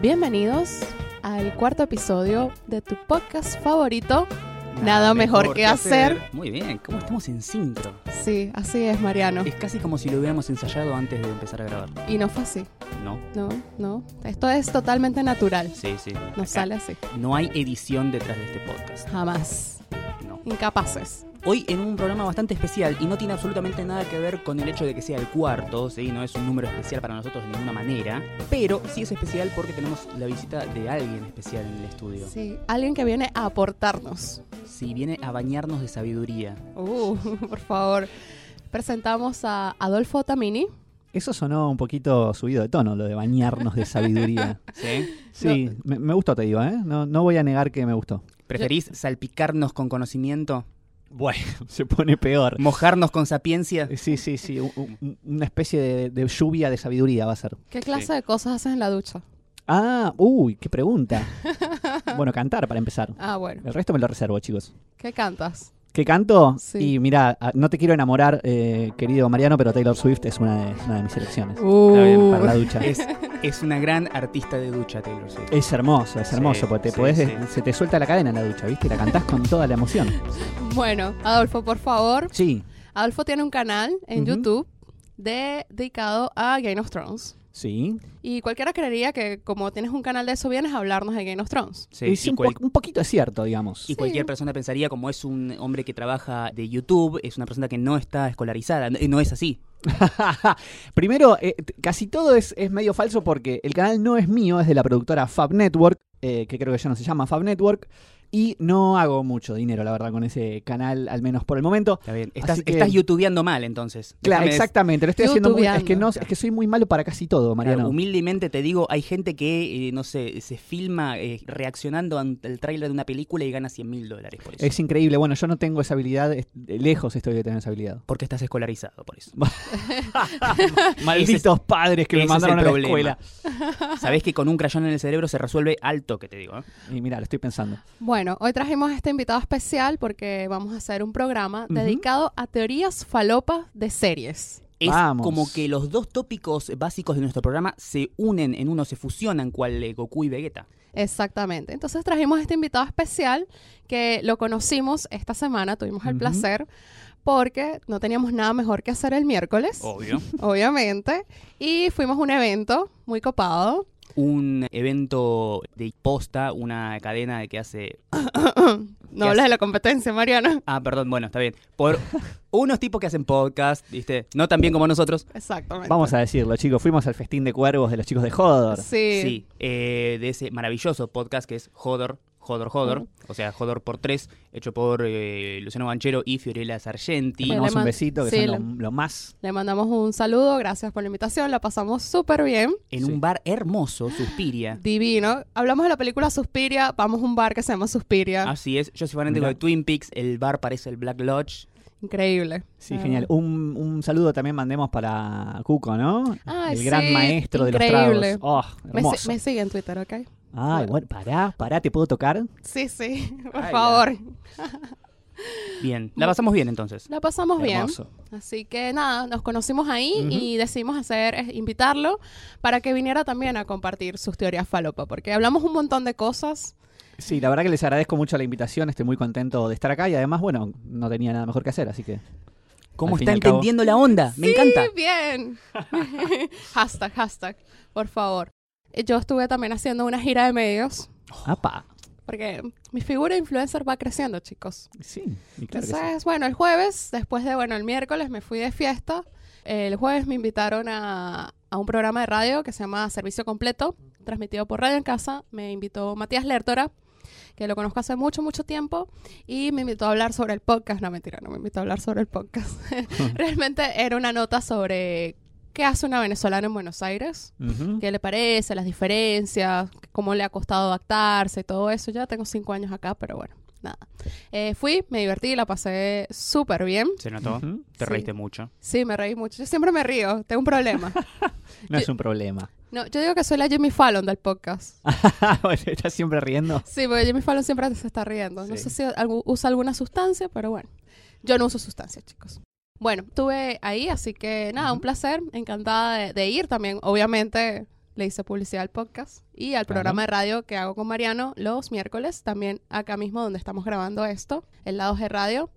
Bienvenidos al cuarto episodio de tu podcast favorito, Nada, mejor, que hacer. Muy bien, ¿cómo estamos en sincro? Sí, así es, Mariano. Es casi como si lo hubiéramos ensayado antes de empezar a grabar. Y no fue así. No, No, no. Esto es totalmente natural. sí, sí. No Acá sale así. No hay edición detrás de este podcast. Jamás. No. Incapaces. Hoy en un programa bastante especial y no tiene absolutamente nada que ver con el hecho de que sea el cuarto, ¿sí? no es un número especial para nosotros de ninguna manera, pero sí es especial porque tenemos la visita de alguien especial en el estudio. Sí, alguien que viene a aportarnos. Si viene a bañarnos de sabiduría. Uh, por favor. Presentamos a Adolfo Tamini. Eso sonó un poquito subido de tono, lo de bañarnos de sabiduría. ¿Sí? Sí, me, me gustó, te digo, ¿eh? No, no voy a negar que me gustó. ¿Preferís salpicarnos con conocimiento? Bueno, se pone peor. ¿Mojarnos con sapiencia? Sí, sí, sí, un- un- una especie de, de lluvia de sabiduría va a ser. ¿Qué clase Sí. de cosas haces en la ducha? Ah, uy, qué pregunta. bueno, cantar para empezar. Ah, bueno. El resto me lo reservo, chicos. ¿Qué cantas? ¿Qué canto? Sí. Y mira, ah, no te quiero enamorar, eh, querido Mariano, pero Taylor Swift es una de, es una de mis elecciones. Está bien, Uh, Para la ducha. Es, es una gran artista de ducha, Taylor Swift. Es hermoso, es hermoso, Sí, porque te sí, podés- sí. se te suelta la cadena en la ducha, ¿viste? Y la cantás con toda la emoción. Bueno, Adolfo, por favor. Sí, Adolfo tiene un canal en. YouTube de- dedicado a Game of Thrones. Sí. Y cualquiera creería que como tienes un canal de eso vienes a hablarnos de Game of Thrones. Sí, Y y, sí, un, cual- po- un poquito es cierto, digamos. y cualquier persona pensaría, como es un hombre que trabaja de YouTube, es una persona que no está escolarizada. No, no es así. Primero, eh, casi todo es, es medio falso porque el canal no es mío, es de la productora Fab Network, eh, que creo que ya no se llama Fab Network, y no hago mucho dinero, la verdad, con ese canal, al menos por el momento. Está bien. Estás, que- estás youtubeando mal, entonces. Claro, Déjame exactamente, lo estoy haciendo muy, es que no, es que soy muy malo para casi todo, Claro, Mariano. humildemente te digo, hay gente que, eh, no sé, se filma eh, reaccionando ante el tráiler de una película y gana 100 mil dólares por eso. Es increíble, bueno, yo no tengo esa habilidad, es- lejos estoy de tener esa habilidad. Porque estás escolarizado, por eso. Malditos padres que me mandaron a la escuela. Sabés que con un crayón en el cerebro se resuelve alto, que te digo. ¿eh? Y mira, lo estoy pensando. Bueno, hoy trajimos a este invitado especial porque vamos a hacer un programa Ujú. dedicado a teorías falopas de series. Es Vamos. como que los dos tópicos básicos de nuestro programa se unen en uno, se fusionan, cual eh, Goku y Vegeta. Exactamente. Entonces trajimos a este invitado especial que lo conocimos esta semana, tuvimos el Ujú. placer, porque no teníamos nada mejor que hacer el miércoles, Obvio. obviamente, y fuimos a un evento muy copado. Un evento de posta, una cadena de que hace... No ¿Qué hablas de la competencia, Mariano. Ah, perdón, bueno, está bien. Por unos tipos que hacen podcast, ¿viste? No tan bien como nosotros. Exactamente. Vamos a decirlo, chicos, fuimos al festín de cuervos de los chicos de Hodor. Sí. Sí, eh, de ese maravilloso podcast que es Jodor, Jodor, Jodor. O sea, Jodor por tres, hecho por eh, Luciano Banchero y Fiorella Sargenti. Bueno, Mandamos le un besito, que sí, son lo, lo más. Le mandamos un saludo, gracias por la invitación, la pasamos súper bien, En Sí. un bar hermoso, Suspiria. divino. Hablamos de la película Suspiria, vamos a un bar que se llama Suspiria. Así es, yo soy fanático de Twin Peaks, el bar parece el Black Lodge. Increíble. Sí, Ah. genial. Un, un saludo también mandemos para Cuco, ¿no? Ay, el gran sí, maestro de increíble. los tragos. Oh, Me, me sigue en Twitter, ¿ok? Ay, bueno, pará, pará, ¿te puedo tocar? Sí, sí, por Ay, favor. Bien, la pasamos bien entonces. La pasamos bien. Así que nada, nos conocimos ahí y decidimos hacer, es invitarlo para que viniera también a compartir sus teorías falopa, porque hablamos un montón de cosas. Sí, la verdad que les agradezco mucho la invitación, estoy muy contento de estar acá y además, bueno, no tenía nada mejor que hacer, así que... ¿Cómo está cabo. entendiendo la onda? Me Sí, encanta. bien. hashtag, hashtag, por favor. Yo estuve también haciendo una gira de medios, ¡Apa! porque mi figura de influencer va creciendo, chicos. Sí, y claro que sí. Entonces, bueno, el jueves, después de, bueno, el miércoles me fui de fiesta. El jueves me invitaron a, a un programa de radio que se llama Servicio Completo, transmitido por Radio en Casa. Me invitó Matías Lertora, que lo conozco hace mucho, mucho tiempo, y me invitó a hablar sobre el podcast. No, mentira, no me invitó a hablar sobre el podcast. Realmente era una nota sobre qué hace una venezolana en Buenos Aires, qué le parece, las diferencias, cómo le ha costado adaptarse y todo eso. Ya tengo cinco años acá, pero bueno, nada. Eh, fui, me divertí, la pasé súper bien. ¿Se notó? Te Sí. reíste mucho. Sí, me reí mucho. Yo siempre me río, tengo un problema. No es un problema. No, yo digo que soy la Jimmy Fallon del podcast. Bueno, ¿Estás siempre riendo? Sí, porque Jimmy Fallon siempre se está riendo. No sé si usa alguna sustancia, pero bueno. Yo no uso sustancias, chicos. Bueno, estuve ahí, así que nada, un placer. Encantada de, de ir también. Obviamente, le hice publicidad al podcast y al Claro. programa de radio que hago con Mariano los miércoles, también acá mismo donde estamos grabando esto, el lado G Radio,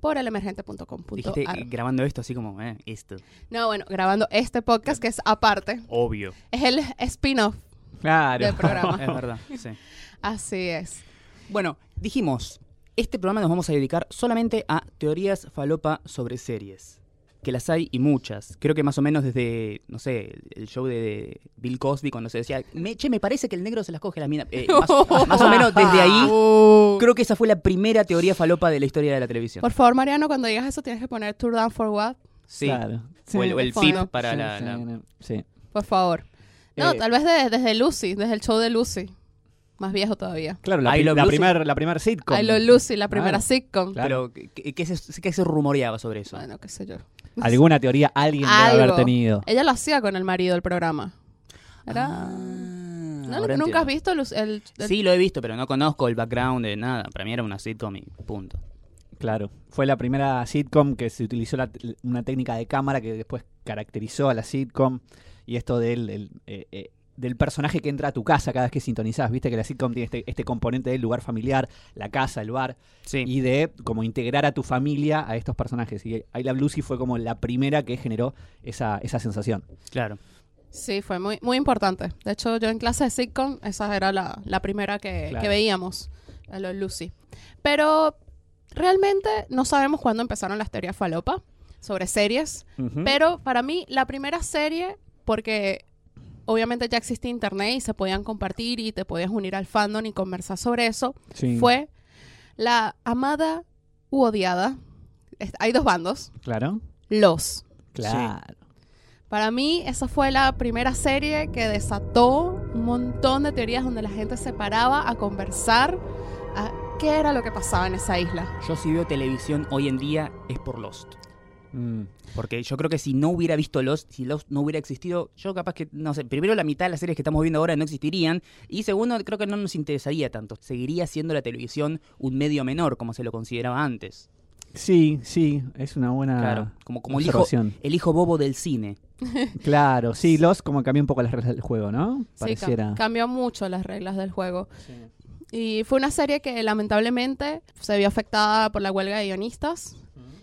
por Dijiste elemergente.com.ar. grabando esto así como, eh, esto. No, bueno, grabando este podcast que es aparte, Obvio. es el spin-off Claro. del programa. Es verdad, sí. Así es. Bueno, dijimos, este programa nos vamos a dedicar solamente a teorías falopa sobre series. Que las hay y muchas. Creo que más o menos desde, no sé, el show de Bill Cosby cuando se decía, me, che, me parece que el negro se las coge la mina. Eh, más, más o menos desde ahí, Uh. creo que esa fue la primera teoría falopa de la historia de la televisión. Por favor, Mariano, cuando digas eso tienes que poner Tour Down for What, Sí. Claro. O el, o el fondo. para Sí, la... sí, sí. por favor. No, Eh, tal vez de- desde Lucy, desde el show de Lucy. Más viejo todavía. Claro, la, la primer, la primer sitcom. I Love Lucy, la primera Claro. sitcom. Claro. Pero, ¿qué, qué se, qué se rumoreaba sobre eso? Bueno, qué sé yo. Alguna teoría alguien debe haber tenido. Ella lo hacía con el marido del programa. Era... Ah, ¿No, ahora ¿Nunca entiendo. has visto el, el- Sí, lo he visto, pero no conozco el background de nada. Para mí era una sitcom y punto. Claro. Fue la primera sitcom que se utilizó la- una técnica de cámara que después caracterizó a la sitcom. Y esto del, el, eh, eh, del personaje que entra a tu casa cada vez que sintonizás. Viste que la sitcom tiene este, este componente del lugar familiar, la casa, el bar. Sí. y de como integrar a tu familia a estos personajes. Y I Love Lucy fue como la primera que generó esa, esa sensación. Claro. Sí, fue muy, muy importante. De hecho, yo en clase de sitcom, esa era la, la primera que, Claro. que veíamos, a lo Lucy. Pero realmente no sabemos cuándo empezaron las teorías falopa sobre series. Pero para mí, la primera serie, porque obviamente ya existía internet y se podían compartir y te podías unir al fandom y conversar sobre eso, Sí, fue la amada u odiada. Hay dos bandos. Claro. Los. Claro. Para mí, esa fue la primera serie que desató un montón de teorías donde la gente se paraba a conversar a qué era lo que pasaba en esa isla. Yo si veo televisión hoy en día es por Lost. Mm. Porque yo creo que si no hubiera visto Lost, si Lost no hubiera existido, yo capaz que, no sé, primero la mitad de las series que estamos viendo ahora no existirían. Y segundo, creo que no nos interesaría tanto. Seguiría siendo la televisión un medio menor, como se lo consideraba antes. Sí, sí, es una buena Claro, como, como el, hijo, observación. el hijo bobo del cine. Claro, sí, los como cambió un poco las reglas del juego, ¿no? Sí, Pareciera. cam- cambió mucho las reglas del juego. Y fue una serie que lamentablemente se vio afectada por la huelga de guionistas.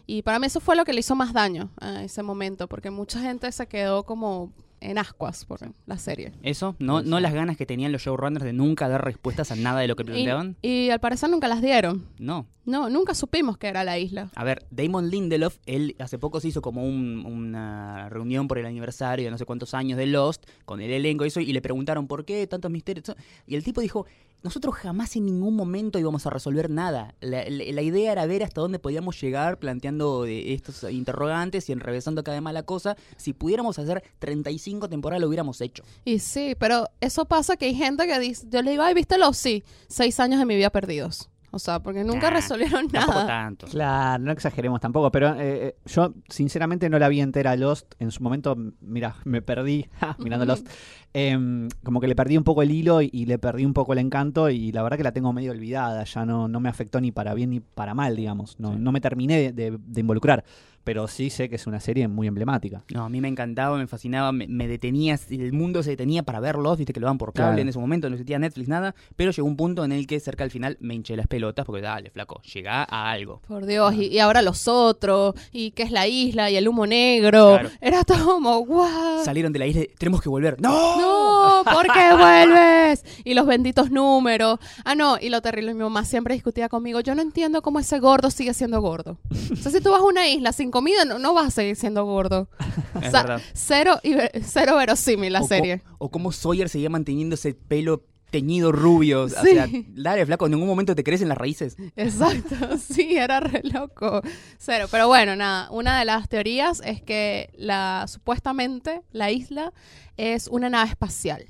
Y para mí eso fue lo que le hizo más daño a ese momento, porque mucha gente se quedó como en ascuas por la serie. Eso, no, no las ganas que tenían los showrunners de nunca dar respuestas a nada de lo que Y, planteaban. y al parecer nunca las dieron. No. No, nunca supimos que era la isla. A ver, Damon Lindelof, él hace poco se hizo como un- una reunión por el aniversario de no sé cuántos años de Lost, con el elenco y eso, y le preguntaron por qué tantos misterios. Y el tipo dijo, nosotros jamás en ningún momento íbamos a resolver nada. La, idea era ver hasta dónde podíamos llegar planteando eh, estos interrogantes y enrevesando cada vez más la cosa. Si pudiéramos hacer 35 temporadas lo hubiéramos hecho. Y sí, pero eso pasa que hay gente que dice, yo le digo, ay, ¿viste los? Sí, seis años de mi vida perdidos. O sea, porque nunca Nah, resolvieron Tampoco nada. tanto. Claro, no exageremos tampoco, pero eh, eh, yo sinceramente no la vi entera Lost. En su momento, mira, me perdí ja, mirando Lost. Em, como que le perdí un poco el hilo y, y le perdí un poco el encanto y la verdad que la tengo medio olvidada. Ya no, no me afectó ni para bien ni para mal, digamos. No, Sí. no me terminé de, de- de involucrar, pero sí sé que es una serie muy emblemática. No, a mí me encantaba, me fascinaba, me, me detenía, el mundo se detenía para verlos, viste que lo daban por cable Claro. en ese momento, no existía Netflix, nada, pero llegó un punto en el que cerca al final me hinché las pelotas porque dale, flaco, llega a algo. Por Dios, y, y ahora los otros, y qué es la isla, y el humo negro. Claro. Era todo como, guau. Salieron de la isla, tenemos que volver. ¡No! No, ¿por qué vuelves? Y los benditos números. Ah, no, y lo terrible, mi mamá siempre discutía conmigo. Yo no entiendo cómo ese gordo sigue siendo gordo. O sea, si tú vas a una isla sin comida, no, no vas a seguir siendo gordo. Es O sea, verdad. cero, cero verosímil la o, serie. o cómo Sawyer seguía manteniendo ese pelo teñido rubio. O Sí. sea, dale, flaco, en ningún momento te crecen las raíces. Exacto, sí, era re loco. Cero. Pero bueno, nada, una de las teorías es que la supuestamente la isla es una nave espacial.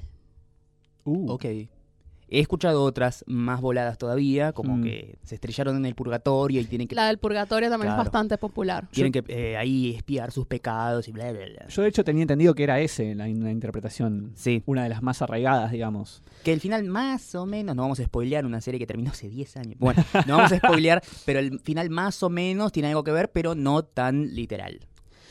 Uh, Ok. He escuchado otras más voladas todavía, como Mm. que se estrellaron en el purgatorio y tienen que, La del purgatorio también Claro. es bastante popular. tienen que eh, ahí espiar sus pecados y bla, bla, bla. Yo de hecho tenía entendido que era ese la, la interpretación, Sí. una de las más arraigadas, digamos. Que el final más o menos, no vamos a spoilear una serie que terminó hace 10 años. Bueno, no vamos a spoilear, pero el final más o menos tiene algo que ver, pero no tan literal.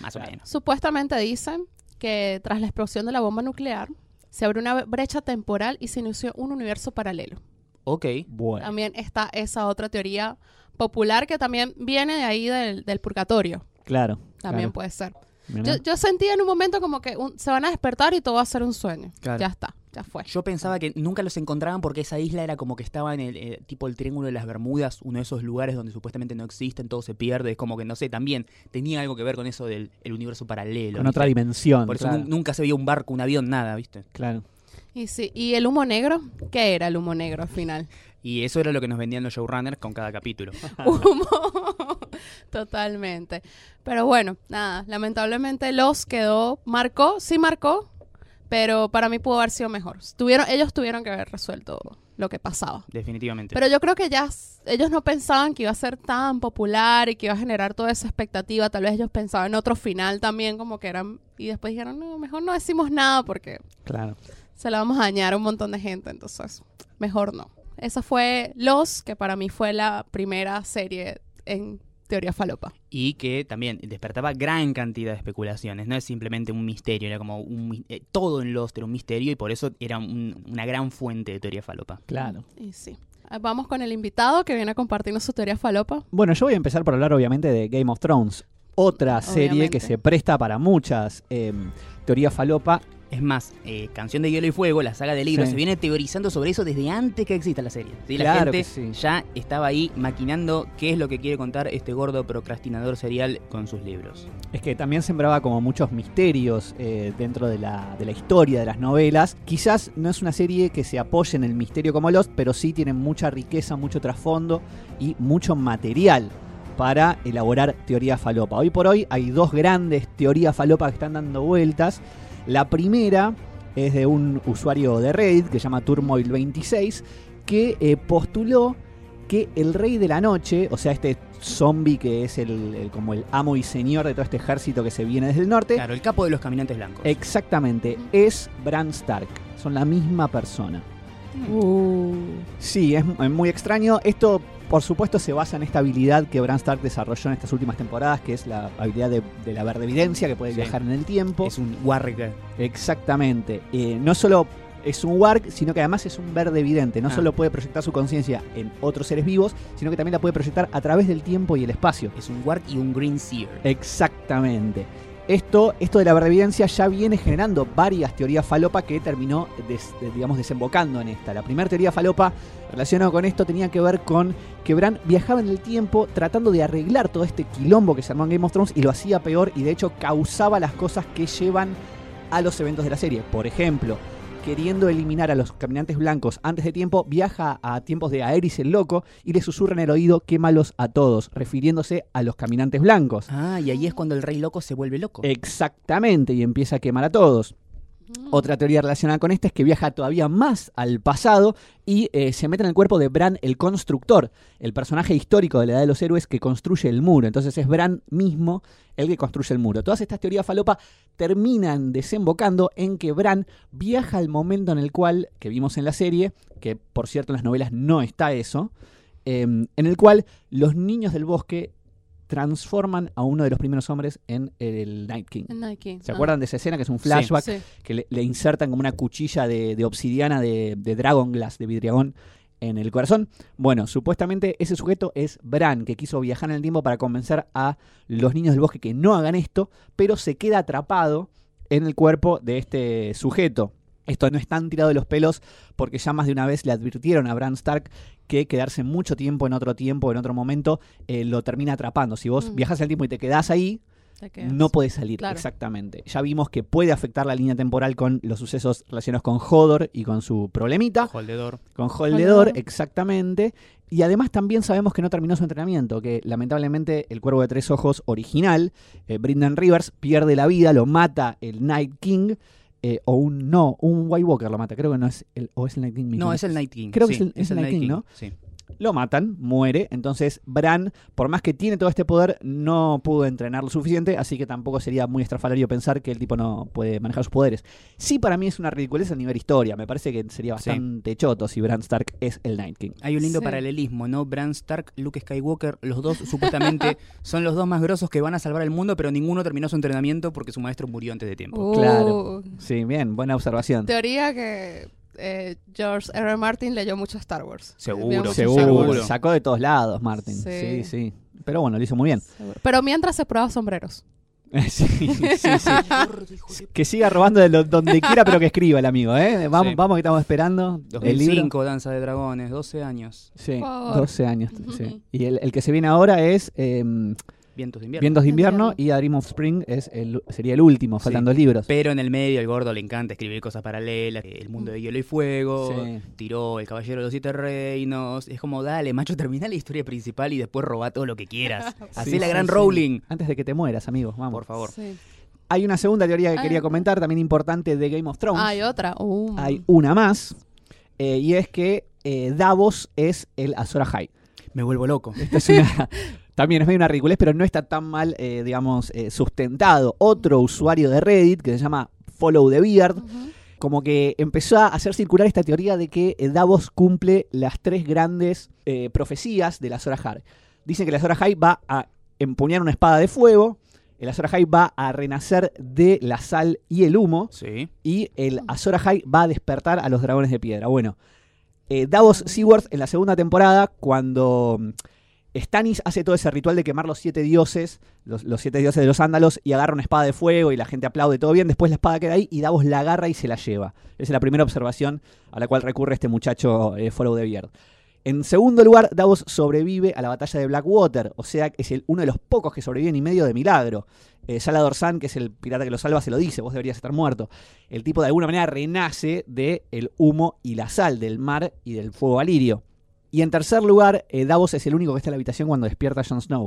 Más o menos. Supuestamente dicen que tras la explosión de la bomba nuclear se abrió una brecha temporal y se inició un universo paralelo. Ok. Bueno. También está esa otra teoría popular que también viene de ahí del, del purgatorio. Claro. También claro. puede ser. Yo, yo sentía en un momento como que un- se van a despertar y todo va a ser un sueño. Claro. Ya está, ya fue. Yo pensaba que nunca los encontraban porque esa isla era como que estaba en el eh, tipo el Triángulo de las Bermudas, uno de esos lugares donde supuestamente no existen, todo se pierde, es como que no sé, también tenía algo que ver con eso del el universo paralelo. Con ¿viste? otra dimensión. Por eso claro. nunca se veía un barco, un avión, nada, ¿viste? Claro. Y sí, ¿y el humo negro? ¿Qué era el humo negro al final? Y eso era lo que nos vendían los showrunners con cada capítulo. humo. Totalmente. Pero bueno, nada, lamentablemente los quedó, marcó, sí marcó, pero para mí pudo haber sido mejor. Tuvieron, ellos tuvieron que haber resuelto lo que pasaba. Definitivamente. Pero yo creo que ya ellos no pensaban que iba a ser tan popular y que iba a generar toda esa expectativa. Tal vez ellos pensaban en otro final también, como que eran. Y después dijeron, no, mejor no decimos nada porque Claro. se la vamos a dañar a un montón de gente. Entonces, mejor no. Esa fue Los, que para mí fue la primera serie en teoría falopa. y que también despertaba gran cantidad de especulaciones. No es simplemente un misterio, era como un, eh, todo en Lost era un misterio y por eso era un- una gran fuente de teoría falopa. Claro. Y sí. Ah, Vamos con el invitado que viene a compartirnos su teoría falopa. Bueno, yo voy a empezar por hablar obviamente de Game of Thrones. Otra serie Obviamente. que se presta para muchas em, teorías falopa. Es más, eh, Canción de Hielo y Fuego, la saga de libros, Sí. se viene teorizando sobre eso desde antes que exista la serie. ¿sí? La Claro gente que sí. ya estaba ahí maquinando qué es lo que quiere contar este gordo procrastinador serial con sus libros. Es que también sembraba como muchos misterios eh, dentro de la, de la historia de las novelas. Quizás no es una serie que se apoye en el misterio como Lost, pero sí tiene mucha riqueza, mucho trasfondo y mucho material para elaborar teoría falopa. Hoy por hoy hay dos grandes teorías falopa que están dando vueltas. La primera es de un usuario de Reddit que se llama Turmoil26 que eh, postuló que el rey de la noche, o sea, este zombie que es el, el- como el amo y señor de todo este ejército que se viene desde el norte, Claro, el capo de los caminantes blancos. exactamente, es Bran Stark. Son la misma persona. Uh. Sí, es, es muy extraño. Esto, por supuesto, se basa en esta habilidad que Bran Stark desarrolló en estas últimas temporadas, que es la habilidad de, de la verdevidencia, que puede Sí. viajar en el tiempo. Es un warg. Exactamente. Eh, no solo es un warg, sino que además es un verde evidente. No Ah. solo puede proyectar su conciencia en otros seres vivos, sino que también la puede proyectar a través del tiempo y el espacio. Es un warg y un green seer. Exactamente. Esto, esto de la verdevidencia ya viene generando varias teorías falopa que terminó, digamos, desembocando en esta. La primera teoría falopa relacionada con esto tenía que ver con que Bran viajaba en el tiempo tratando de arreglar todo este quilombo que se armó en Game of Thrones y lo hacía peor y de hecho causaba las cosas que llevan a los eventos de la serie. Por ejemplo, queriendo eliminar a los caminantes blancos antes de tiempo, viaja a tiempos de Aerys el Loco y le susurra en el oído quémalos a todos, refiriéndose a los caminantes blancos. Ah, y ahí es cuando el rey loco se vuelve loco. Exactamente, y empieza a quemar a todos. Otra teoría relacionada con esta es que viaja todavía más al pasado y eh, se mete en el cuerpo de Bran el Constructor, el personaje histórico de la Edad de los Héroes que construye el muro. Entonces es Bran mismo el que construye el muro. Todas estas teorías falopa terminan desembocando en que Bran viaja al momento en el cual, que vimos en la serie, que por cierto en las novelas no está eso, eh, en el cual los niños del bosque transforman a uno de los primeros hombres en el Night King. El. ¿Se Ah. acuerdan de esa escena que es un flashback Sí. que le, le insertan como una cuchilla de, de obsidiana de, de Dragon Glass, de vidriagón, en el corazón? Bueno, supuestamente ese sujeto es Bran, que quiso viajar en el tiempo para convencer a los niños del bosque que no hagan esto, pero se queda atrapado en el cuerpo de este sujeto. Esto no es tan tirado de los pelos porque ya más de una vez le advirtieron a Bran Stark que quedarse mucho tiempo en otro tiempo, en otro momento, eh, lo termina atrapando. Si vos Mm. viajas en el tiempo y te quedás ahí, no puede salir, Claro. exactamente. Ya vimos que puede afectar la línea temporal con los sucesos relacionados con Hodor y con su problemita. Holdedor. Con Holdedor, Holdedor. exactamente. Y además también sabemos que no terminó su entrenamiento, que lamentablemente el Cuervo de Tres Ojos original, eh, Brendan Rivers, pierde la vida, lo mata el Night King, eh, o un, no, un White Walker lo mata, creo que no es el, o es el Night King mismo. No, es el Night King. Creo que es el- es el Night King, ¿no? Sí. Lo matan, muere. Entonces, Bran, por más que tiene todo este poder, no pudo entrenar lo suficiente, así que tampoco sería muy estrafalario pensar que el tipo no puede manejar sus poderes. Sí, para mí es una ridiculez a nivel historia. Me parece que sería Sí. bastante choto si Bran Stark es el Night King. Hay un lindo Sí. paralelismo, ¿no? Bran Stark, Luke Skywalker, los dos supuestamente son los dos más grosos que van a salvar el mundo, pero ninguno terminó su entrenamiento porque su maestro murió antes de tiempo. Uh, Claro. Sí, bien, buena observación. Teoría que eh, George R. R. Martin leyó mucho Star Wars. Seguro, Star Seguro, Wars. Seguro. sacó de todos lados, Martin. Sí. Sí. sí, Pero bueno, lo hizo muy bien. Seguro. Pero mientras se prueba sombreros. sí, sí, sí. Que siga robando de lo- donde quiera, pero que escriba el amigo, ¿eh? Vamos, Sí. vamos que estamos esperando. El libro. 2005, Danza de Dragones, 12 años, Sí, Por favor. 12 años. Sí. Y el, el que se viene ahora es em, Vientos de invierno. Vientos de invierno y A Dream of Spring es el, sería el último, Sí. faltan dos libros. Pero en el medio el gordo le encanta escribir cosas paralelas, el mundo de hielo y fuego, Sí. tiró el caballero de los siete reinos, es como dale, macho, termina la historia principal y después roba todo lo que quieras. Hacé Sí, la sí, gran sí. Rowling. Antes de que te mueras, amigos, vamos. Por favor. Sí. Hay una segunda teoría que quería comentar, también importante de Game of Thrones. Hay otra. Uh. Hay una más, eh, y es que eh, Davos es el Azor Ahai. Me vuelvo loco. Esto es una- también es medio una ridiculez, pero no está tan mal, eh, digamos, eh, sustentado. Otro usuario de Reddit que se llama Follow the Beard, como que empezó a hacer circular esta teoría de que eh, Davos cumple las tres grandes eh, profecías de la Azor Ahai. Dicen que la Azor Ahai va a empuñar una espada de fuego, el Azor Ahai va a renacer de la sal y el humo, Sí. y el Azor Ahai va a despertar a los dragones de piedra. Bueno, eh, Davos Seaworth en la segunda temporada, cuando Stannis hace todo ese ritual de quemar los siete dioses, los, siete dioses de los ándalos, y agarra una espada de fuego y la gente aplaude todo bien, después la espada queda ahí y Davos la agarra y se la lleva. Esa es la primera observación a la cual recurre este muchacho eh, Follow the Beard. En segundo lugar, Davos sobrevive a la batalla de Blackwater, o sea, es uno de los pocos que sobreviven y medio de milagro. Eh, Salador San, que es el pirata que lo salva, se lo dice, vos deberías estar muerto. El tipo de alguna manera renace del el humo y la sal, del mar y del fuego alirio. Y en tercer lugar, eh, Davos es el único que está en la habitación cuando despierta a Jon Snow.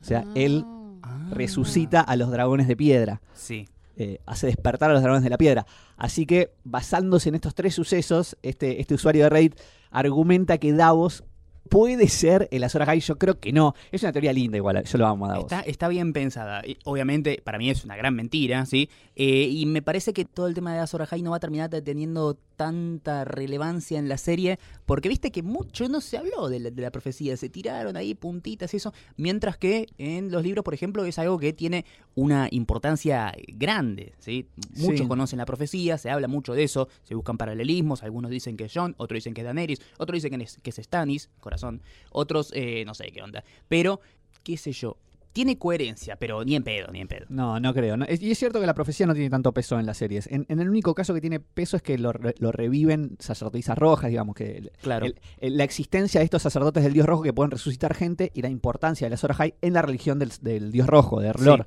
O sea, él Ah. resucita a los dragones de piedra Sí. eh, hace despertar a los dragones de la piedra. Así que, basándose en estos tres sucesos, este, este usuario de Reddit argumenta que Davos puede ser el Azor Ahai. Yo creo que no. Es una teoría linda igual, yo lo amo a Davos. Está, está bien pensada. Y, Obviamente, para mí es una gran mentira, ¿sí? Eh, y me parece que todo el tema de Azor Ahai no va a terminar teniendo tanta relevancia en la serie, porque viste que mucho no se habló de la, de la profecía, se tiraron ahí puntitas y eso, mientras que en los libros, por ejemplo, es algo que tiene una importancia grande, ¿sí? Muchos Sí. conocen la profecía, se habla mucho de eso, se buscan paralelismos, algunos dicen que es John, otros dicen que es Daenerys, otros dicen que es, que es Stannis, corazón, otros eh, no sé qué onda, pero qué sé yo, tiene coherencia, pero ni en pedo, ni en pedo. No, no creo. No, es- y es cierto que la profecía no tiene tanto peso en las series. En, en el único caso que tiene peso es que lo, re- lo reviven sacerdotisas rojas, digamos, que el- Claro. el- el- la existencia de estos sacerdotes del dios rojo que pueden resucitar gente y la importancia de la Azor Ahai en la religión del, del dios rojo, de Erlor.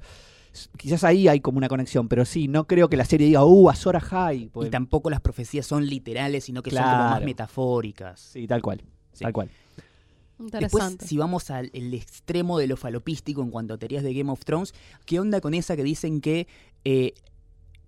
Quizás ahí hay como una conexión, pero sí, no creo que la serie diga, uh, Azor Ahai. y porque- tampoco las profecías son literales, sino que son como más metafóricas. Sí, tal cual. Sí. Tal cual. Después, si vamos al extremo de lo falopístico en cuanto a teorías de Game of Thrones, ¿qué onda con esa que dicen que eh,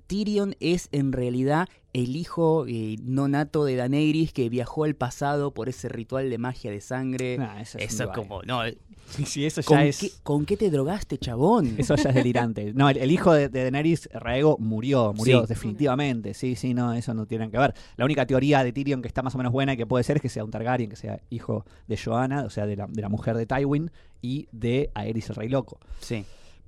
Tyrion es en realidad el hijo eh, no nato de Daenerys que viajó al pasado por ese ritual de magia de sangre? Nah, eso es eso como, no, Sí, eso ya ¿con, es. qué, con qué te drogaste, chabón? Eso ya es delirante. No, el, el hijo de, de Daenerys, Raego, murió, murió Sí. definitivamente. Sí, sí, no, eso no tiene que ver. La única teoría de Tyrion que está más o menos buena y que puede ser es que sea un Targaryen, que sea hijo de Joanna, o sea, de la, de la mujer de Tywin y de Aerys el Rey Loco. Sí.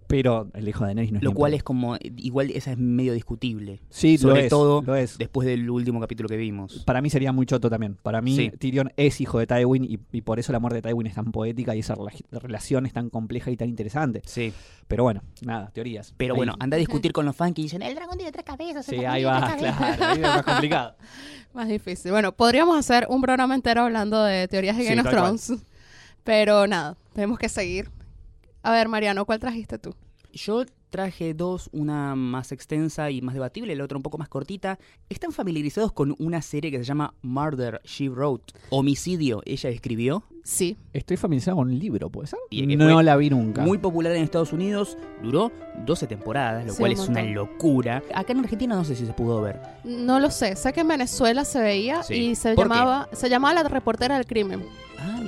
Pero el hijo de Daenerys no es Lo cual pedo. es como, igual esa es medio discutible. Sí, lo sobre es, todo lo es. Después del último capítulo que vimos. Para mí sería muy choto también. Para mí, Sí. Tyrion es hijo de Tywin y, y por eso la muerte de Tywin es tan poética y esa rela- relación es tan compleja y tan interesante. Sí. Pero bueno, nada, teorías. Pero Ahí- bueno, anda a discutir con los fans que dicen, el dragón tiene tres cabezas. Sí, ahí va, tres cabezas". claro. Ahí es más complicado. Más difícil. Bueno, podríamos hacer un programa entero hablando de teorías de Sí, Game of cual. Thrones. Pero nada, tenemos que seguir. A ver, Mariano, ¿cuál trajiste tú? Yo traje dos, una más extensa y más debatible, la otra un poco más cortita. ¿Están familiarizados con una serie que se llama Murder, She Wrote? Homicidio, ella escribió. Sí. Estoy familiarizado con un libro, ¿puede ser? Y No fue la vi nunca. Muy popular en Estados Unidos, duró 12 temporadas, lo Sí, cual un es una locura. Acá en Argentina no sé si se pudo ver. No lo sé. Sé que en Venezuela se veía Sí. y se llamaba, se llamaba La reportera del crimen. Ah,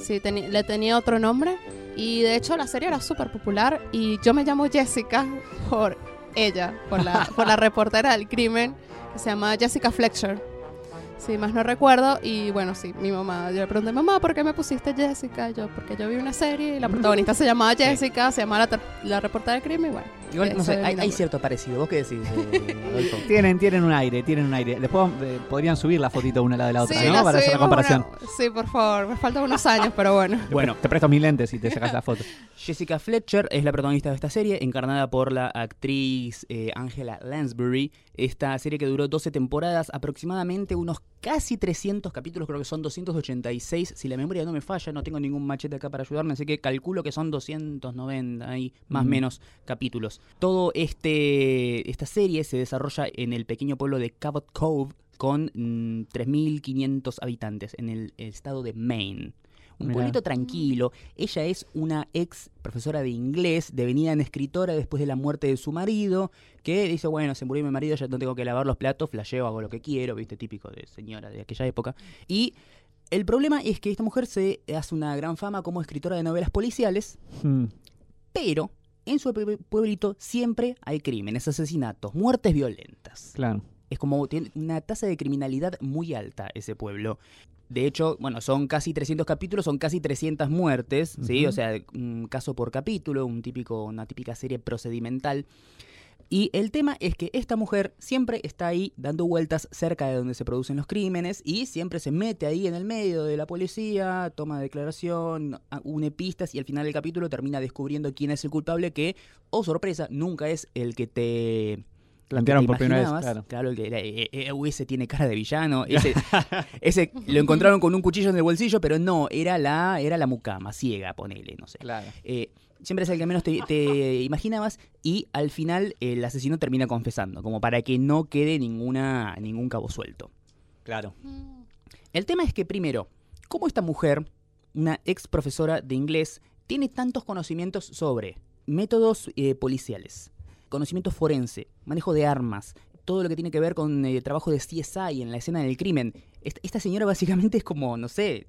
Sí, teni- le tenía otro nombre. Y de hecho la serie era súper popular. Y yo me llamo Jessica por ella, por la, por la reportera del crimen, que se llama Jessica Fletcher. Sí, más no recuerdo. Y bueno, sí, mi mamá, yo le pregunté, mamá, ¿por qué me pusiste Jessica? Yo, porque yo vi una serie y la protagonista se llamaba Jessica, se llamaba la, la reportera del crimen y bueno. Igual, no sé, hay, hay cierto parecido. ¿Vos qué decís, eh, Adolfo? Tienen, tienen un aire, tienen un aire. Después eh, podrían subir la fotito una a la de la otra, Sí, ¿no? la Para hacer la comparación. sí, por favor, me faltan unos años, pero bueno. Bueno, Te presto mis lentes y te sacas la foto. Jessica Fletcher es la protagonista de esta serie, encarnada por la actriz eh, Angela Lansbury. Esta serie que duró 12 temporadas, aproximadamente unos casi 300 capítulos, creo que son 286. Si la memoria no me falla, no tengo ningún machete acá para ayudarme, así que calculo que son 290 y más o menos capítulos. Todo este esta serie se desarrolla en el pequeño pueblo de Cabot Cove con mm, 3.500 habitantes en el estado de Maine. Un Mirá. pueblito tranquilo. Ella es una ex profesora de inglés, devenida en escritora después de la muerte de su marido, que dice, bueno, se murió mi marido, ya no tengo que lavar los platos, flasheo, hago lo que quiero, viste, típico de señora de aquella época. Y el problema es que esta mujer se hace una gran fama como escritora de novelas policiales, Hmm. pero en su pue- pueblito siempre hay crímenes, asesinatos, muertes violentas. Claro. Es como tiene una tasa de criminalidad muy alta ese pueblo. De hecho, bueno, son casi 300 capítulos, son casi 300 muertes, ¿sí? O sea, un caso por capítulo, un típico, una típica serie procedimental. Y el tema es que esta mujer siempre está ahí dando vueltas cerca de donde se producen los crímenes y siempre se mete ahí en el medio de la policía, toma declaración, une pistas y al final del capítulo termina descubriendo quién es el culpable que, oh sorpresa, nunca es el que te Plantearon te por primera vez, claro. el que era, eh, eh, ese tiene cara de villano. Ese, ese lo encontraron con un cuchillo en el bolsillo, pero no, era la, era la mucama, ciega, ponele, no sé. Claro. Eh, siempre es el que menos te, te imaginabas y al final el asesino termina confesando, como para que no quede ninguna, ningún cabo suelto. Claro. El tema es que primero, ¿cómo esta mujer, una ex profesora de inglés, tiene tantos conocimientos sobre métodos eh, policiales, conocimiento forense, manejo de armas, todo lo que tiene que ver con eh, trabajo de CSI en la escena del crimen? Esta, señora básicamente es como, no sé,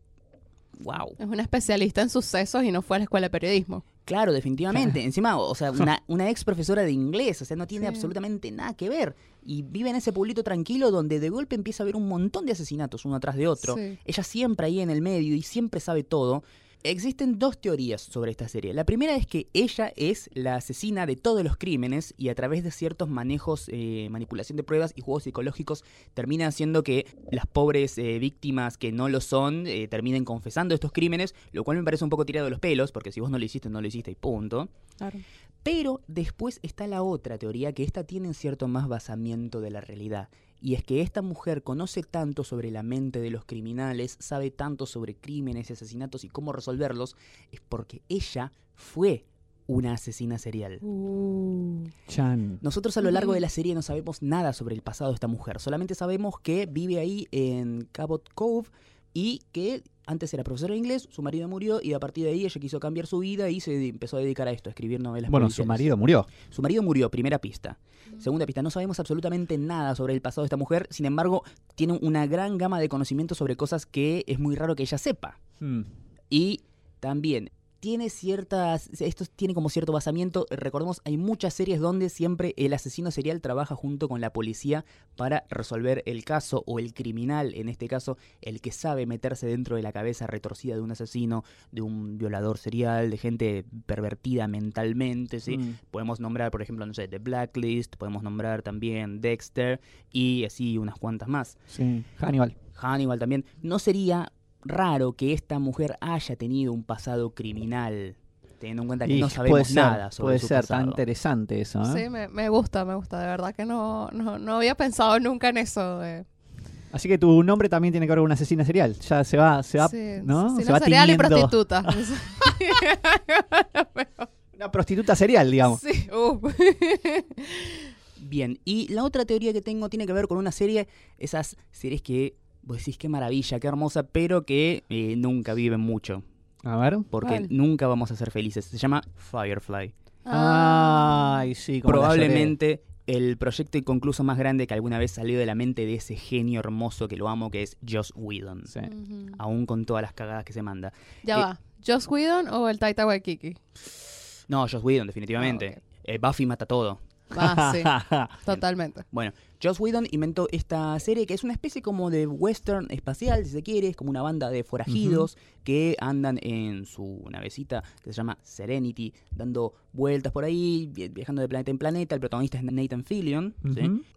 wow. Es una especialista en sucesos y no fue a la escuela de periodismo. Claro, definitivamente. Encima, o sea, una, una ex profesora de inglés, o sea, no tiene Sí. absolutamente nada que ver. Y vive en ese pueblito tranquilo donde de golpe empieza a haber un montón de asesinatos uno atrás de otro. Sí. Ella siempre ahí en el medio y siempre sabe todo. Existen dos teorías sobre esta serie. La primera es que ella es la asesina de todos los crímenes y a través de ciertos manejos, eh, manipulación de pruebas y juegos psicológicos termina haciendo que las pobres eh, víctimas que no lo son eh, terminen confesando estos crímenes, lo cual me parece un poco tirado de los pelos, porque si vos no lo hiciste, no lo hiciste y punto. Claro. Pero después está la otra teoría, que esta tiene cierto más basamiento de la realidad. Y es que esta mujer conoce tanto sobre la mente de los criminales, sabe tanto sobre crímenes y asesinatos y cómo resolverlos, es porque ella fue una asesina serial. Uh. Chan. Nosotros a lo largo de la serie no sabemos nada sobre el pasado de esta mujer, solamente sabemos que vive ahí en Cabot Cove y que antes era profesora de inglés, su marido murió y a partir de ahí ella quiso cambiar su vida y se empezó a dedicar a esto, a escribir novelas Bueno, su marido murió. Su marido murió, primera pista. Segunda pista, no sabemos absolutamente nada sobre el pasado de esta mujer, sin embargo, tiene una gran gama de conocimientos sobre cosas que es muy raro que ella sepa. Hmm. Y también tiene ciertas. Esto tiene como cierto basamiento. Recordemos, hay muchas series donde siempre el asesino serial trabaja junto con la policía para resolver el caso, o el criminal, en este caso, el que sabe meterse dentro de la cabeza retorcida de un asesino, de un violador serial, de gente pervertida mentalmente, ¿sí? Mm. Podemos nombrar, por ejemplo, no sé, The Blacklist, podemos nombrar también Dexter y así unas cuantas más. Sí. Hannibal. Hannibal también. No sería raro que esta mujer haya tenido un pasado criminal, teniendo en cuenta que Y no puede sabemos ser, nada sobre puede su ser tan pasado. interesante eso, ¿eh? Sí, me, me gusta, me gusta. De verdad que no, no, no había pensado nunca en eso. de- Así que tu nombre también tiene que ver con una asesina serial. Ya se va, se va, sí, ¿no? se va serial y tiñendo. prostituta. Una prostituta serial, digamos. sí, uh. Bien, y la otra teoría que tengo tiene que ver con una serie, esas series que vos decís qué maravilla, qué hermosa, pero que eh, nunca viven mucho, A ver. porque ¿Cuál? nunca vamos a ser felices. Se llama Firefly. Ah, Ay, sí. como. Probablemente el proyecto inconcluso más grande que alguna vez salió de la mente de ese genio hermoso que lo amo, que es Joss Whedon. Sí. Aún con todas las cagadas que se manda. Ya Eh, va. ¿Joss Whedon o el Taita Waikiki? No, Joss Whedon, definitivamente. Ah, Eh, Buffy mata todo. Ah, sí. Totalmente. Bueno, Joss Whedon inventó esta serie que es una especie como de western espacial, si se quiere, es como una banda de forajidos que andan en su navecita que se llama Serenity, dando vueltas por ahí, vi- viajando de planeta en planeta. El protagonista es Nathan Fillion.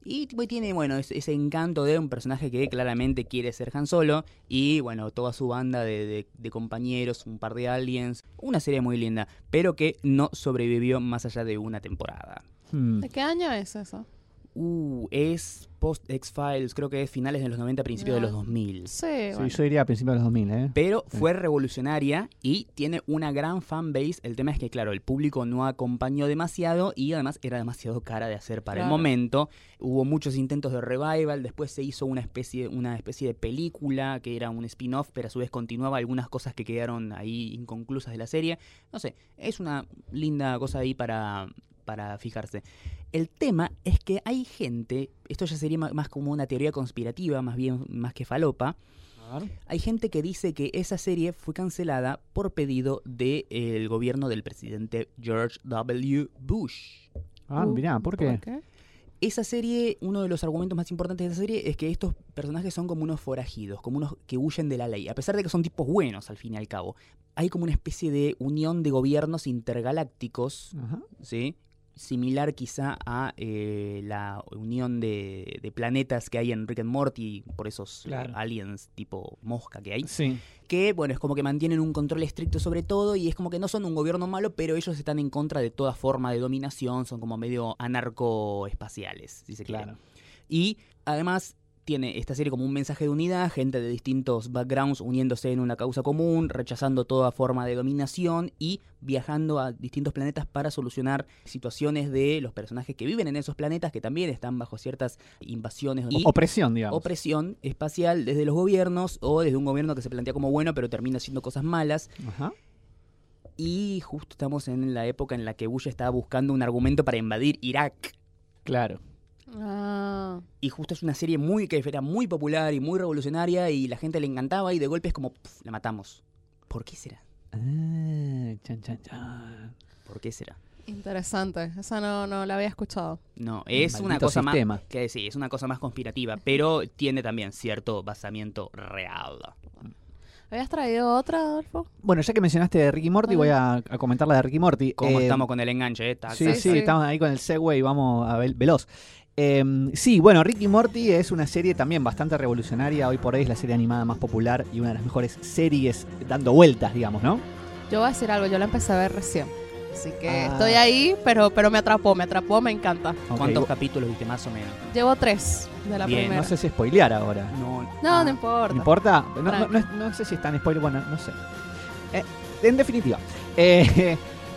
Y tiene, bueno, ese, ese encanto de un personaje que claramente quiere ser Han Solo. Y, bueno, toda su banda de, de- de compañeros, un par de aliens. Una serie muy linda, pero que no sobrevivió más allá de una temporada. Hmm. ¿De qué año es eso? Uh, es post X-Files, creo que es finales de los 90, principios de los Ya. 2000. Sí, Sí, bueno. yo diría a principios de los 2000, ¿eh? Pero Sí. fue revolucionaria y tiene una gran fanbase. El tema es que, claro, el público no acompañó demasiado y además era demasiado cara de hacer para el momento. Hubo muchos intentos de revival, después se hizo una especie, una especie de película que era un spin-off, pero a su vez continuaba algunas cosas que quedaron ahí inconclusas de la serie. No sé, es una linda cosa ahí para, para fijarse. El tema es que hay gente, esto ya sería más como una teoría conspirativa, más bien más que falopa, hay gente que dice que esa serie fue cancelada por pedido del gobierno del presidente George W. Bush. Ah, Uh, mirá, ¿por qué? Esa serie, uno de los argumentos más importantes de esa serie es que estos personajes son como unos forajidos, como unos que huyen de la ley, a pesar de que son tipos buenos al fin y al cabo. Hay como una especie de unión de gobiernos intergalácticos Ajá. ¿sí? Similar quizá a eh, la unión de, de planetas que hay en Rick and Morty, por esos eh, Claro. aliens tipo mosca que hay, Sí. que bueno, es como que mantienen un control estricto sobre todo y es como que no son un gobierno malo, pero ellos están en contra de toda forma de dominación, son como medio anarcoespaciales, si se quiere. Claro. Y además tiene esta serie como un mensaje de unidad, gente de distintos backgrounds uniéndose en una causa común, rechazando toda forma de dominación y viajando a distintos planetas para solucionar situaciones de los personajes que viven en esos planetas que también están bajo ciertas invasiones y Opresión, digamos. opresión espacial desde los gobiernos o desde un gobierno que se plantea como bueno pero termina haciendo cosas malas. Ajá. Y justo estamos en la época en la que Bush estaba buscando un argumento para invadir Irak. Claro. Ah, Y justo es una serie muy que era muy popular y muy revolucionaria y la gente le encantaba y de golpe es como, "Puf, la matamos. ¿Por qué será? Ah, chan, chan, chan. ¿Por qué será? interesante. Esa no, no la había escuchado. No, es una cosa sistema. más que sí, es una cosa más conspirativa, pero tiene también cierto basamiento real. ¿Habías traído otra, Adolfo? Bueno, ya que mencionaste de Ricky Morty, voy a, a comentar la de Ricky Morty. ¿Cómo Eh, estamos con el enganche? eh? Sí, sí, sí. estamos ahí con el Segway, vamos a ver veloz. Eh, sí, bueno, Ricky Morty es una serie también bastante revolucionaria. Hoy por hoy es la serie animada más popular y una de las mejores series dando vueltas, digamos, ¿no? Yo voy a decir algo, yo la empecé a ver recién. Así que Ah. estoy ahí, pero, pero me atrapó, me atrapó, me encanta. Ok, ¿Cuántos capítulos viste más o menos? Llevo tres de la Bien, primera. No sé si spoilear ahora. No, No, ah, no importa. ¿No importa? No, no, Tranqui. no es- no sé si están spoiler, bueno, no sé. Eh, en definitiva, eh,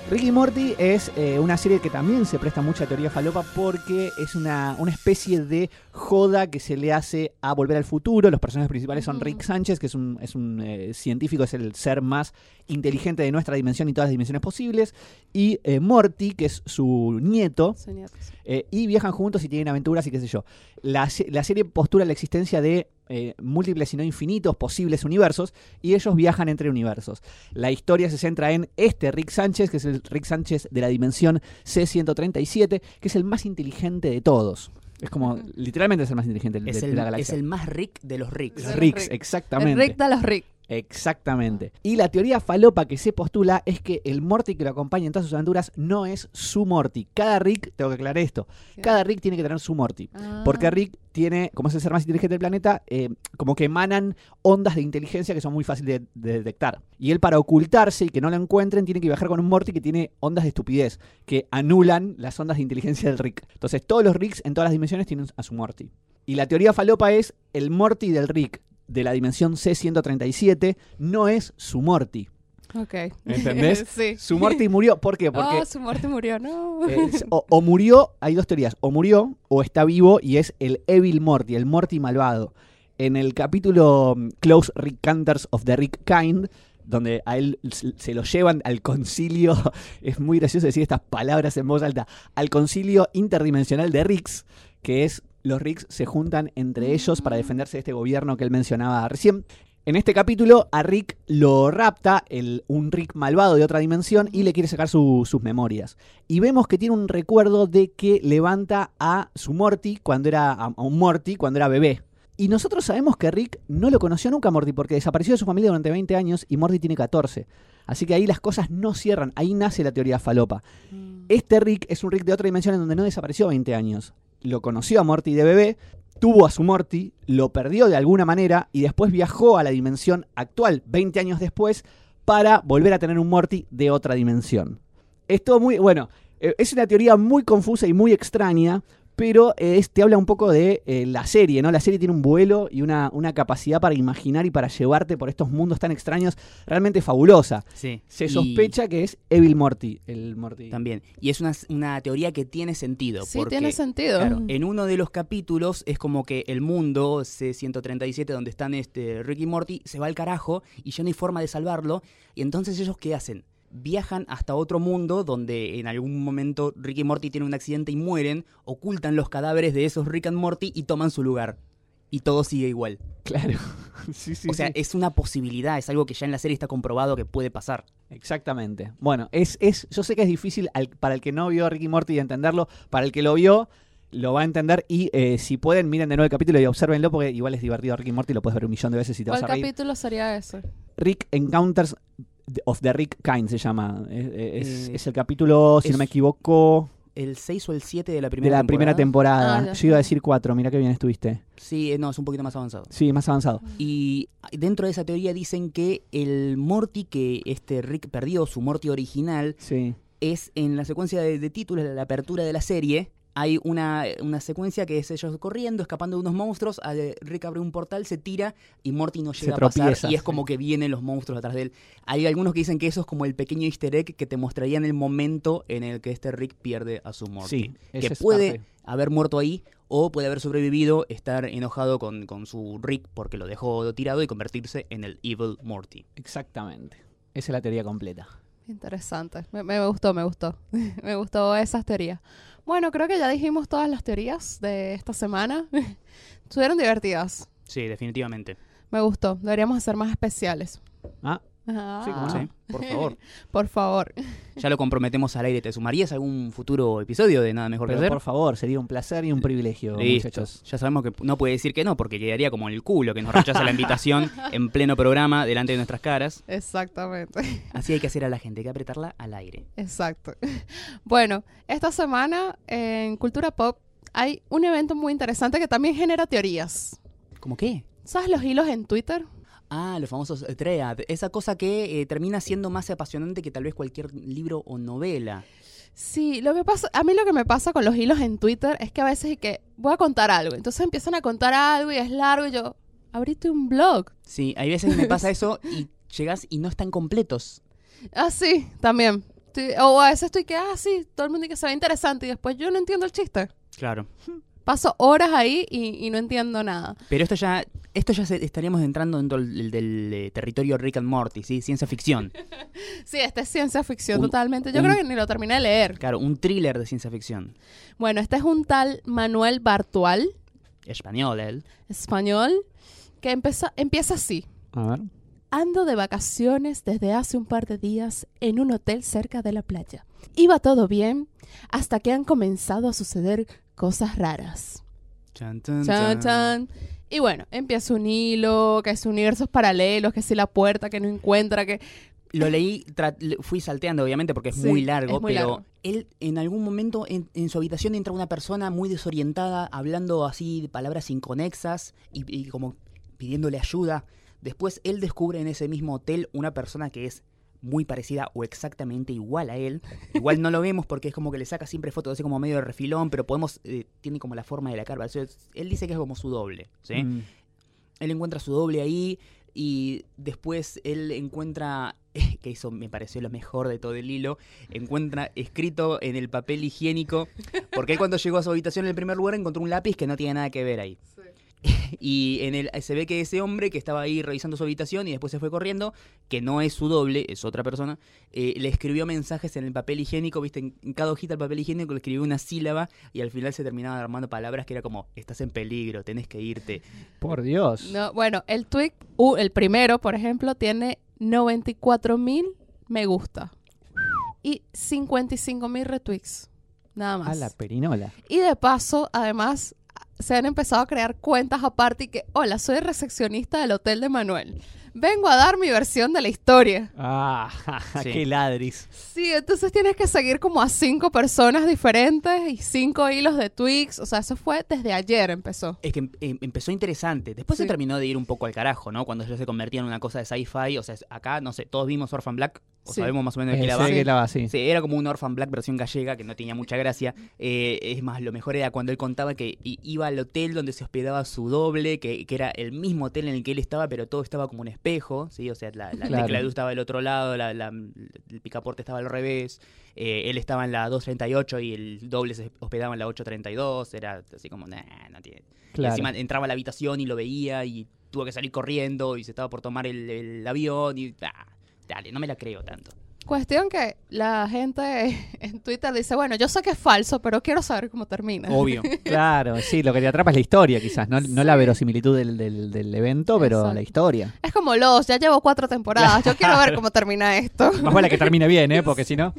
Ricky Morty es eh, una serie que también se presta mucha teoría falopa porque es una, una especie de joda que se le hace a Volver al Futuro. Los personajes principales son. Rick Sánchez, que es un, es un eh, científico, es el ser más inteligente de nuestra dimensión y todas las dimensiones posibles, y eh, Morty, que es su nieto, Sí, nietos. eh, y viajan juntos y tienen aventuras y qué sé yo. La, la serie postula la existencia de eh, múltiples y no infinitos posibles universos y ellos viajan entre universos. La historia se centra en este Rick Sánchez, que es el Rick Sánchez de la dimensión C137, que es el más inteligente de todos. Es como, literalmente es el más inteligente de, es, la es galaxia. el más Rick de los Ricks. Los Ricks, Rick. exactamente. El Rick de los Rick. Exactamente. Y la teoría falopa que se postula es que el Morty que lo acompaña en todas sus aventuras no es su Morty. Cada Rick, tengo que aclarar esto, cada Rick tiene que tener su Morty. Ah. Porque Rick tiene, como es el ser más inteligente del planeta, eh, como que emanan ondas de inteligencia que son muy fáciles de, de detectar. Y él para ocultarse y que no lo encuentren tiene que viajar con un Morty que tiene ondas de estupidez, que anulan las ondas de inteligencia del Rick. Entonces todos los Ricks en todas las dimensiones tienen a su Morty. Y la teoría falopa es el Morty del Rick de la dimensión C137 no es su Morty. Ok. ¿Entendés? sí. Su Morty murió. ¿Por qué? Porque Oh, su muerte murió, no. eh, o, o murió, hay dos teorías, o murió o está vivo y es el Evil Morty, el Morty malvado. En el capítulo mm, Close Rick Counters of the Rick Kind, donde a él se lo llevan al concilio, es muy gracioso decir estas palabras en voz alta, al concilio interdimensional de Rix, que es los Rix se juntan entre ellos para defenderse de este gobierno que él mencionaba recién. En este capítulo a Rick lo rapta el, un Rick malvado de otra dimensión y le quiere sacar su- sus memorias. Y vemos que tiene un recuerdo de que levanta a su Morty cuando era a un Morty cuando era bebé. Y nosotros sabemos que Rick no lo conoció nunca a Morty porque desapareció de su familia durante 20 años y Morty tiene 14. Así que ahí las cosas no cierran, ahí nace la teoría falopa. Este Rick es un Rick de otra dimensión en donde no desapareció 20 años. Lo conoció a Morty de bebé, tuvo a su Morty, lo perdió de alguna manera y después viajó a la dimensión actual, 20 años después, para volver a tener un Morty de otra dimensión. Es todo muy, bueno, eh, es una teoría muy confusa y muy extraña, pero eh, es- te habla un poco de eh, la serie, ¿no? La serie tiene un vuelo y una, una capacidad para imaginar y para llevarte por estos mundos tan extraños realmente fabulosa. Sí. Se Y sospecha que es Evil Morty, el Morty. También. Y es una, una teoría que tiene sentido. Sí, porque, tiene sentido. Claro, en uno de los capítulos es como que el mundo, C-137, donde están este, Rick y Morty, se va al carajo y ya no hay forma de salvarlo. Y entonces ellos, ¿qué hacen? Viajan hasta otro mundo donde en algún momento Rick y Morty tienen un accidente y mueren, ocultan los cadáveres de esos Rick and Morty y toman su lugar. Y todo sigue igual. Claro. sí, sí, o sea, sí. es una posibilidad, es algo que ya en la serie está comprobado que puede pasar. Exactamente. Bueno, es, es, yo sé que es difícil al- para el que no vio a Ricky Morty entenderlo, para el que lo vio lo va a entender y eh, si pueden miren de nuevo el capítulo y observenlo porque igual es divertido Ricky Morty, lo puedes ver un millón de veces y te ¿Cuál vas a reír. capítulo sería ese? Rick Encounters of the Rick Kind se llama. Es, es- Eh, es el capítulo, si no me equivoco, El 6 o el 7 de la de primera la primera temporada. Ah, yo iba a decir cuatro, mira qué bien estuviste. Sí, eh, no, es un poquito más avanzado. Sí, más avanzado. Y dentro de esa teoría dicen que el Morty que este Rick perdió, su Morty original, Sí. es en la secuencia de, de títulos de la apertura de la serie. Hay una, una secuencia que es ellos corriendo, escapando de unos monstruos. Rick abre un portal, se tira y Morty no Se llega a pasar. tropieza, Y es sí. como que vienen los monstruos atrás de él. Hay algunos que dicen que eso es como el pequeño easter egg que te mostrarían el momento en el que este Rick pierde a su Morty. Sí, que puede parte. haber muerto ahí o puede haber sobrevivido, estar enojado con, con su Rick porque lo dejó tirado y convertirse en el Evil Morty. Exactamente. Esa es la teoría completa. Interesante. Me, me gustó, me gustó. me gustó esas teorías. Bueno, creo que ya dijimos todas las teorías de esta semana. Estuvieron divertidas. Sí, definitivamente. Me gustó. Deberíamos hacer más especiales. Ah, Ah, Sí, cómo no. Sí, por favor. Por favor. Ya lo comprometemos al aire. ¿Te sumarías a algún futuro episodio de Nada Mejor que pero Hacer? por favor, sería un placer y un privilegio, Listo. muchachos. Ya sabemos que no puede decir que no, porque quedaría como el culo que nos rechaza la invitación en pleno programa delante de nuestras caras. Exactamente. Así hay que hacer a la gente, hay que apretarla al aire. Exacto. Bueno, esta semana en Cultura Pop hay un evento muy interesante que también genera teorías. ¿Cómo qué? ¿Sabes los hilos en Twitter? Ah, los famosos eh, Thread. Esa cosa que eh, termina siendo más apasionante que tal vez cualquier libro o novela. Sí, lo que pasa, a mí lo que me pasa con los hilos en Twitter es que a veces es que voy a contar algo, entonces empiezan a contar algo y es largo y yo, abriste un blog. Sí, hay veces que me pasa eso y llegas y no están completos. Ah, sí, también. Sí, O a veces estoy que, ah, sí, todo el mundo dice que se ve interesante y después yo no entiendo el chiste. Claro. Paso horas ahí y, y no entiendo nada. Pero esto ya, esto ya se- estaríamos entrando dentro del, del, eh, territorio Rick and Morty, ¿sí? Ciencia ficción. Sí, esta es ciencia ficción Un- totalmente. Yo un- creo que ni lo terminé de leer. Claro, un thriller de ciencia ficción. Bueno, este es un tal Manuel Bartual, Español, él. español, que empezó, empieza así. A ver. Ando de vacaciones desde hace un par de días en un hotel cerca de la playa. Iba todo bien hasta que han comenzado a suceder cosas raras. Chan, chan, Chan, chan. Y bueno, empieza un hilo, que es universos paralelos, que si la puerta que no encuentra, que... Lo leí, fui salteando obviamente porque es Sí, muy largo, es muy pero largo. él en algún momento en, en su habitación entra una persona muy desorientada, hablando así de palabras inconexas y, y como pidiéndole ayuda. Después él descubre en ese mismo hotel una persona que es muy parecida o exactamente igual a él. Igual no lo vemos porque es como que le saca siempre fotos así como medio de refilón, pero podemos, eh, tiene como la forma de la cara. Él dice que es como su doble, ¿sí? Mm. Él encuentra su doble ahí y después él encuentra, que eso me pareció lo mejor de todo el hilo, encuentra escrito en el papel higiénico, porque él cuando llegó a su habitación en el primer lugar encontró un lápiz que no tiene nada que ver ahí. Y en el, se ve que ese hombre que estaba ahí revisando su habitación y después se fue corriendo, que no es su doble, es otra persona, eh, le escribió mensajes en el papel higiénico, viste, en, en cada hojita del papel higiénico le escribió una sílaba y al final se terminaban armando palabras que era como, estás en peligro, tenés que irte. Por Dios. No, bueno, el tweet, uh, el primero, por ejemplo, tiene 94 mil me gusta y 55 mil retweets. Nada A más. la perinola. Y de paso, además, se han empezado a crear cuentas aparte y que, hola, soy recepcionista del Hotel de Manuel. Vengo a dar mi versión de la historia. Ah, Sí. qué ladris. Sí, entonces tienes que seguir como a cinco personas diferentes y cinco hilos de tweets. O sea, eso fue desde ayer empezó. Es que em- em- empezó interesante. Después se terminó de ir un poco al carajo, ¿no? Cuando ya se convertía en una cosa de sci-fi. O sea, acá, no sé, todos vimos Orphan Black. O Sí. sabemos más o menos de qué la va. que la va, sí. Sí, era como un Orphan Black versión gallega que no tenía mucha gracia. Eh, es más, lo mejor era cuando él contaba que iba al hotel donde se hospedaba su doble, que, que era el mismo hotel en el que él estaba, pero todo estaba como un espejo, ¿sí? O sea, la, la Claro. tecla de luz estaba del otro lado, la- la- el picaporte estaba al revés. eh, él estaba en la 238 y el doble se hospedaba en la 832. Era así como, nah, no tiene. Y Claro. encima entraba a la habitación y lo veía y tuvo que salir corriendo y se estaba por tomar el, el avión y... ah, dale, no me la creo tanto. Cuestión que la gente en Twitter dice, bueno, yo sé que es falso, pero quiero saber cómo termina. Obvio. Claro, sí, lo que te atrapa es la historia, quizás, no, no la verosimilitud del, del- del evento, pero Exacto. la historia. Es como los, ya llevo cuatro temporadas, yo quiero ver cómo termina esto. Más vale que termine bien, ¿eh? Porque si no.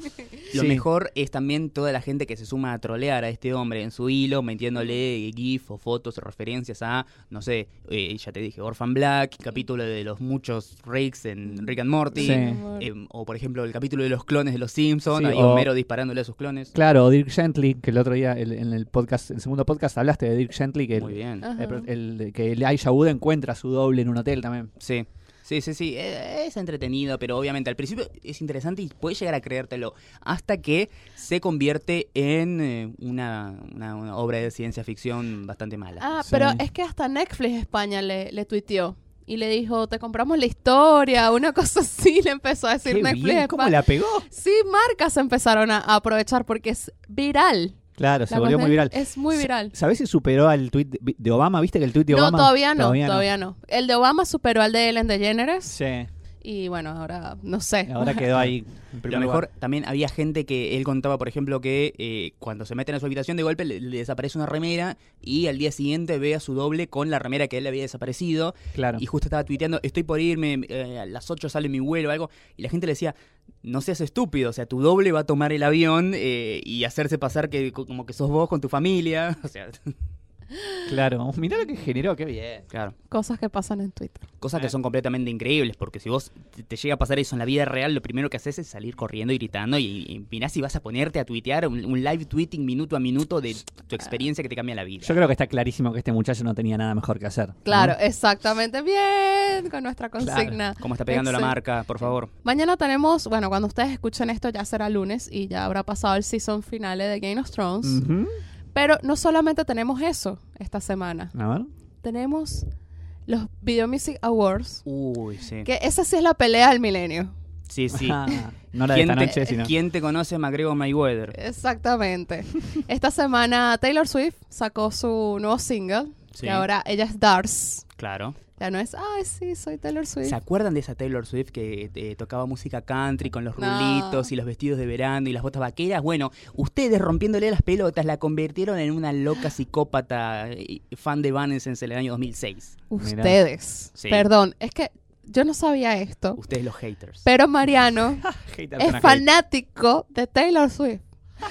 Lo Sí. mejor es también toda la gente que se suma a trolear a este hombre en su hilo, metiéndole GIF o fotos o referencias a, no sé, eh, ya te dije, Orphan Black, capítulo de los muchos Ricks en Rick and Morty, Sí. eh, o por ejemplo el capítulo de los clones de los Simpsons, Sí, ahí o- Homero disparándole a sus clones. Claro, o Dirk Gently, que el otro día el- en el podcast, el segundo podcast hablaste de Dirk Gently, que, Muy el, bien. El- el- que Elijah Wood encuentra a su doble en un hotel también. Sí. Sí, sí, sí, eh, es entretenido, pero obviamente al principio es interesante y puedes llegar a creértelo hasta que se convierte en eh, una, una- una obra de ciencia ficción bastante mala. Ah, Sí. pero es que hasta Netflix España le, le tuiteó y le dijo, te compramos la historia, una cosa así, le empezó a decir Qué Netflix bien, ¿Cómo la pegó? Sí, marcas empezaron a, a aprovechar porque es viral. Claro, se volvió muy viral. Es muy viral. ¿Sabés si superó al tweet de, Obama? ¿Viste que el tweet de No, Obama? todavía no, todavía, no. El de Obama superó al de Ellen DeGeneres Sí, y bueno, ahora no sé. ahora quedó ahí. en Lo mejor, lugar. también había gente que él contaba, por ejemplo, que eh, cuando se meten a su habitación de golpe le, le desaparece una remera y al día siguiente ve a su doble con la remera que él le había desaparecido Claro. y justo estaba tuiteando, estoy por irme, eh, a las 8 sale mi vuelo o algo, y la gente le decía, no seas estúpido, o sea, tu doble va a tomar el avión eh, y hacerse pasar que co- como que sos vos con tu familia, o sea, Claro. Mirá lo que generó, qué bien. claro. Cosas que pasan en Twitter. Cosas Eh. que son completamente increíbles, porque si vos te- te llega a pasar eso en la vida real, lo primero que haces es salir corriendo y gritando y, y mirá si vas a ponerte a tuitear un, un live tweeting minuto a minuto de tu experiencia que te cambia la vida. Yo creo que está clarísimo que este muchacho no tenía nada mejor que hacer. ¿no? Claro, exactamente. Bien, con nuestra consigna. ¿Cómo está pegando la marca? Por favor. Mañana tenemos, bueno, cuando ustedes escuchen esto ya será lunes y ya habrá pasado el season finale de Game of Thrones. Pero no solamente tenemos eso esta semana. A ver. Tenemos los Video Music Awards. Uy, sí. Que esa sí es la pelea del milenio. Sí, sí. No la de ¿Quién esta te, noche, sino. ¿Quién te conoce McGregor Mayweather? Exactamente. Esta semana Taylor Swift sacó su nuevo single. Sí. Que ahora ella es Dars. Claro. Ya no es, ay, sí, soy Taylor Swift. ¿Se acuerdan de esa Taylor Swift que eh, tocaba música country con los No. rulitos y los vestidos de verano y las botas vaqueras? Bueno, ustedes rompiéndole las pelotas la convirtieron en una loca psicópata fan de Evanescence en el año 2006. Ustedes. Sí. Perdón, es que yo no sabía esto. Ustedes los haters. Pero Mariano es fanático de Taylor Swift.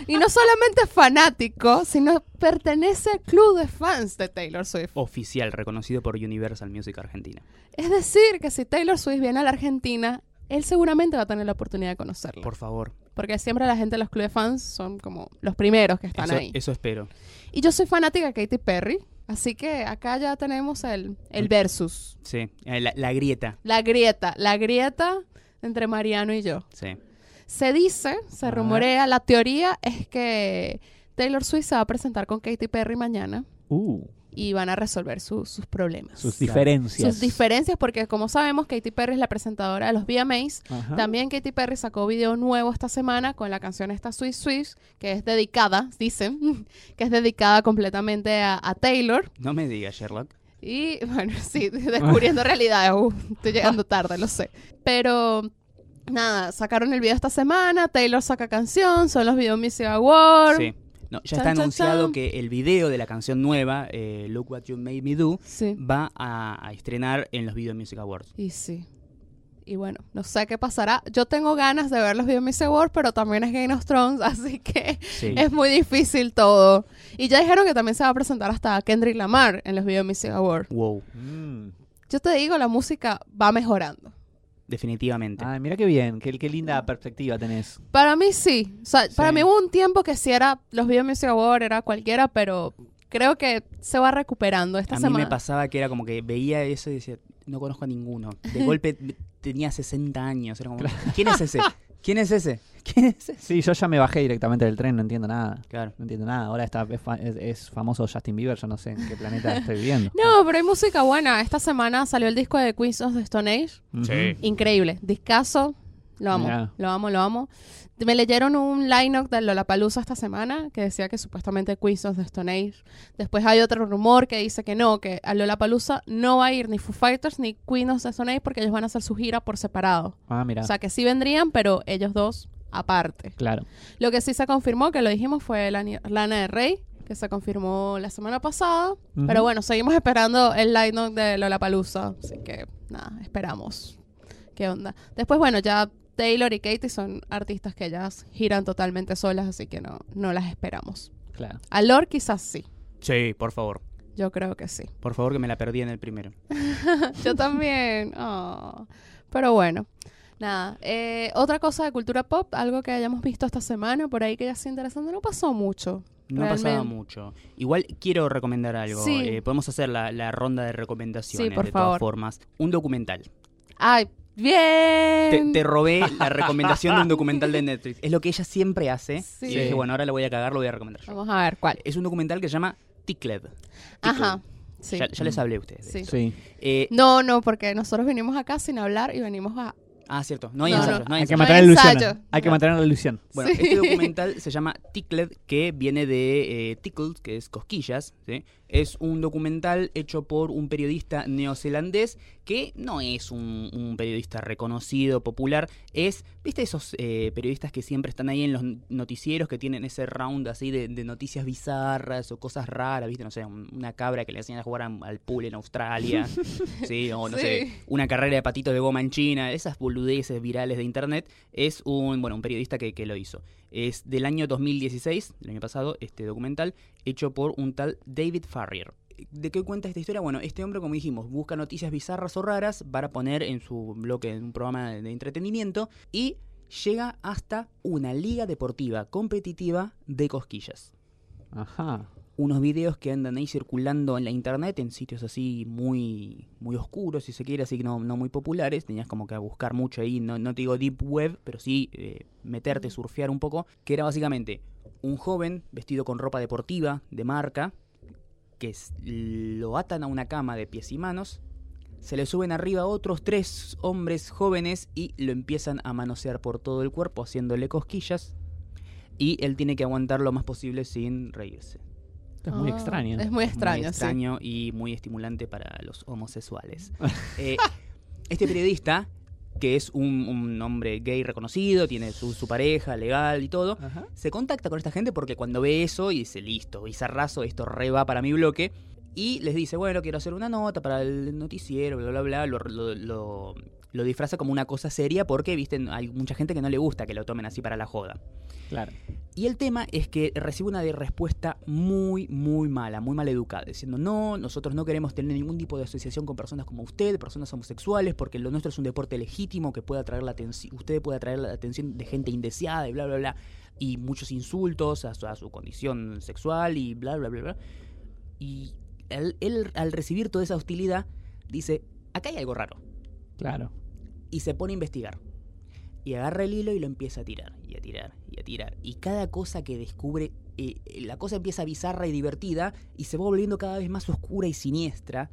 Y no solamente es fanático, sino pertenece al club de fans de Taylor Swift. Oficial, reconocido por Universal Music Argentina. Es decir, que si Taylor Swift viene a la Argentina, él seguramente va a tener la oportunidad de conocerla. Por favor. Porque siempre la gente de los clubes de fans son como los primeros que están Eso, ahí. eso espero. Y yo soy fanática de Katy Perry, así que acá ya tenemos el, el versus. Sí, eh, la, la grieta. La grieta, la grieta entre Mariano y yo. Sí. Se dice, se rumorea, la teoría es que Taylor Swift se va a presentar con Katy Perry mañana Uh, y van a resolver su- sus problemas. sus diferencias. Sus diferencias, porque como sabemos, Katy Perry es la presentadora de los VMAs. Ajá. También Katy Perry sacó video nuevo esta semana con la canción esta Swiss Swiss, que es dedicada, dicen, que es dedicada completamente a, a Taylor. No me digas, Sherlock. Y bueno, sí, descubriendo realidades. Uh, estoy llegando tarde, lo sé. Pero nada, sacaron el video esta semana. Taylor saca canción, son los Video Music Awards. Sí. No, ya Chan, está chan, anunciado chan. que el video de la canción nueva, eh, Look What You Made Me Do, Sí. va a, a estrenar en los Video Music Awards. Y sí. Y bueno, no sé qué pasará. Yo tengo ganas de ver los Video Music Awards, pero también es Game of Thrones, así que Sí. es muy difícil todo. Y ya dijeron que también se va a presentar hasta Kendrick Lamar en los Video Music Awards. Wow, Mm. Yo te digo, la música va mejorando. Definitivamente. Ay, mira qué bien, qué, qué linda perspectiva tenés. Para mí sí. O sea, para mí hubo un tiempo que sí era los Video Music Awards, era cualquiera, pero creo que se va recuperando esta a mí semana. me pasaba que era como que veía eso y decía, no conozco a ninguno. De golpe tenía 60 años. Era como, ¿quién es ese? ¿Quién es ese? ¿Quién es ese? Sí, yo ya me bajé directamente del tren, no entiendo nada. Claro. No entiendo nada. Ahora está, es, fa- es- es famoso Justin Bieber, yo no sé en qué planeta estoy viviendo. No, pero hay música buena. Esta semana salió el disco de Queens of the Stone Age. Ujú. Increíble. Discaso. Lo amo. Lo amo, lo amo. Me leyeron un line-up de Lollapalooza esta semana que decía que supuestamente Queens of the Stone Age. Después hay otro rumor que dice que no, que a Lollapalooza no va a ir ni Foo Fighters ni Queens of the Stone Age porque ellos van a hacer su gira por separado. Ah, mira. O sea que sí vendrían, pero ellos dos aparte. claro. Lo que sí se confirmó, que lo dijimos, fue Lana de Rey, que se confirmó la semana pasada. Pero bueno, seguimos esperando el line-up de Lollapalooza. Así que, nada, esperamos. ¿Qué onda? Después, bueno, ya Taylor y Katie son artistas que ellas giran totalmente solas, así que no, no las esperamos. Claro. A Lord quizás sí. Sí, por favor. Yo creo que sí. Por favor, que me la perdí en el primero. Yo también. Oh. Pero bueno. Nada, eh, otra cosa de cultura pop, algo que hayamos visto esta semana por ahí que ya sea interesante, no pasó mucho. No pasaba Realmente. mucho. Igual quiero recomendar algo. Sí. Eh, podemos hacer la, la ronda de recomendaciones Sí, por de favor. todas formas. Un documental. Ay, bien. te robé la recomendación de un documental de Netflix. Es lo que ella siempre hace. Sí. Y dije, bueno, ahora lo voy a cagar, lo voy a recomendar yo. Vamos a ver cuál. Es un documental que se llama Tickled. Ajá. Sí. Ya, ya les hablé a ustedes. de Sí. Eh, No, no, porque nosotros vinimos acá sin hablar y venimos a... ah, cierto. No hay No, ensayos. no. no hay Hay que la ilusión. ensayo. Hay que No. mantener la ilusión. Bueno, Sí. este documental se llama Tickled, que viene de eh, Tickled, que es cosquillas. ¿sí? Es un documental hecho por un periodista neozelandés que no es un, un periodista reconocido, popular. Es, ¿viste esos eh, periodistas que siempre están ahí en los noticieros que tienen ese round así de, de noticias bizarras o cosas raras? ¿Viste? No sé, un- una cabra que le enseñan a jugar al pool en Australia. sí, o no Sí. sé, una carrera de patitos de goma en China. Esas boludeces virales de internet. Es un, bueno, un periodista que, que lo hizo. Es del año 2016, del año pasado, este documental, hecho por un tal David Farrier. ¿De qué cuenta esta historia? Bueno, este hombre, como dijimos, busca noticias bizarras o raras para poner en su bloque, en un programa de entretenimiento, y llega hasta una liga deportiva competitiva de cosquillas. Ajá. Unos videos que andan ahí circulando en la internet, en sitios así muy, muy oscuros, si se quiere, así que no, no muy populares. Tenías como que buscar mucho ahí, no, no te digo deep web, pero sí eh, meterte, surfear un poco. Que era básicamente un joven vestido con ropa deportiva de marca, que lo atan a una cama de pies y manos. Se le suben arriba otros tres hombres jóvenes y lo empiezan a manosear por todo el cuerpo, haciéndole cosquillas. Y él tiene que aguantar lo más posible sin reírse. Es muy Ah, extraño. Es muy extraño, Muy sí. extraño y muy estimulante para los homosexuales. Eh, este periodista, que es un, un hombre gay reconocido, tiene su, su pareja legal y todo, Ajá. se contacta con esta gente porque cuando ve eso y dice, listo, bizarrazo, esto re va para mi bloque. Y les dice, bueno, quiero hacer una nota para el noticiero, bla, bla, bla. Lo, lo- lo- lo disfraza como una cosa seria porque, viste, hay mucha gente que no le gusta que lo tomen así para la joda. Claro. Y el tema es que recibe una respuesta muy, muy mala, muy mal educada, diciendo, no, nosotros no queremos tener ningún tipo de asociación con personas como usted, personas homosexuales, porque lo nuestro es un deporte legítimo que puede atraer la atención, usted puede atraer la atención de gente indeseada y bla, bla, bla, y muchos insultos a su, a su condición sexual y bla, bla, bla, bla. Y él, él, al recibir toda esa hostilidad, dice, acá hay algo raro Claro. y se pone a investigar. Y agarra el hilo y lo empieza a tirar, y a tirar, y a tirar. Y cada cosa que descubre, eh, eh, la cosa empieza bizarra y divertida y se va volviendo cada vez más oscura y siniestra.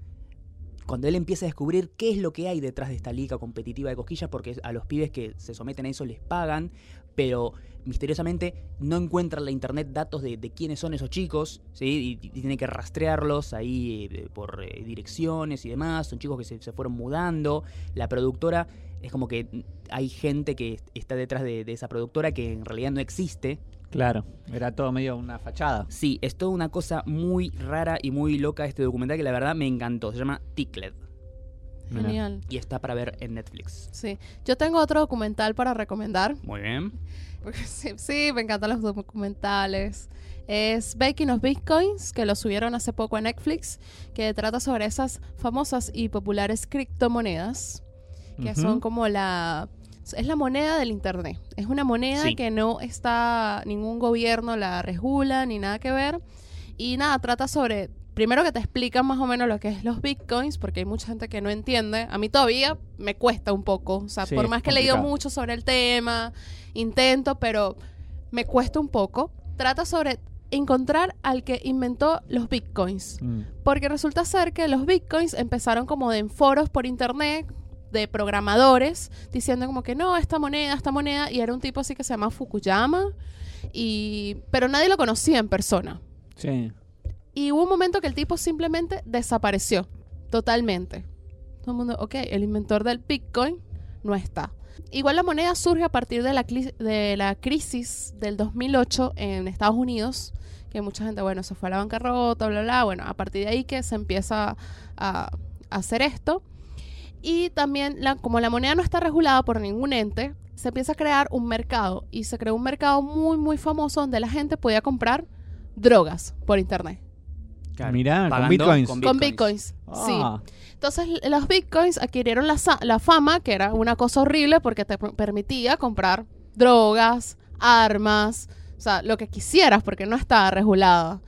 Cuando él empieza a descubrir qué es lo que hay detrás de esta liga competitiva de cosquillas, porque a los pibes que se someten a eso les pagan pero misteriosamente no encuentra en la internet datos de, de quiénes son esos chicos, ¿sí? Y, y tiene que rastrearlos ahí eh, por eh, direcciones y demás. Son chicos que se, se fueron mudando. La productora es como que hay gente que está detrás de, de esa productora que en realidad no existe. Claro, era todo medio una fachada. Sí, es toda una cosa muy rara y muy loca este documental que la verdad me encantó. Se llama Tickled. Genial. y está para ver en Netflix. Sí. Yo tengo otro documental para recomendar. Muy bien. Sí, sí, me encantan los documentales. Es Baking of Bitcoins, que lo subieron hace poco a Netflix, que trata sobre esas famosas y populares criptomonedas, que son como la... Es la moneda del Internet. Es una moneda Sí. que no está, ningún gobierno la regula ni nada que ver. Y nada, trata sobre... Primero que te explican más o menos lo que es los bitcoins, porque hay mucha gente que no entiende. A mí todavía me cuesta un poco. O sea, Sí, por más que he leído mucho sobre el tema, intento, pero me cuesta un poco. Trata sobre encontrar al que inventó los bitcoins. Mm. Porque resulta ser que los bitcoins empezaron como de en foros por internet de programadores diciendo como que no, esta moneda, esta moneda, y era un tipo así que se llama Fukuyama, y pero nadie lo conocía en persona. Sí. Y hubo un momento que el tipo simplemente desapareció totalmente. Todo el mundo, ok, el inventor del Bitcoin no está. Igual la moneda surge a partir de la, de la crisis del 2008 en Estados Unidos, que mucha gente, bueno, se fue a la bancarrota, bla, bla. Bueno, a partir de ahí que se empieza a, hacer esto. Y también, como la moneda no está regulada por ningún ente, se empieza a crear un mercado. Y se creó un mercado muy, muy famoso donde la gente podía comprar drogas por internet. Mirá, con bitcoins. Con bitcoins. Sí. Ah, Entonces, los bitcoins adquirieron la, la fama, que era una cosa horrible porque te per- permitía comprar drogas, armas, o sea, lo que quisieras porque no estaba regulada.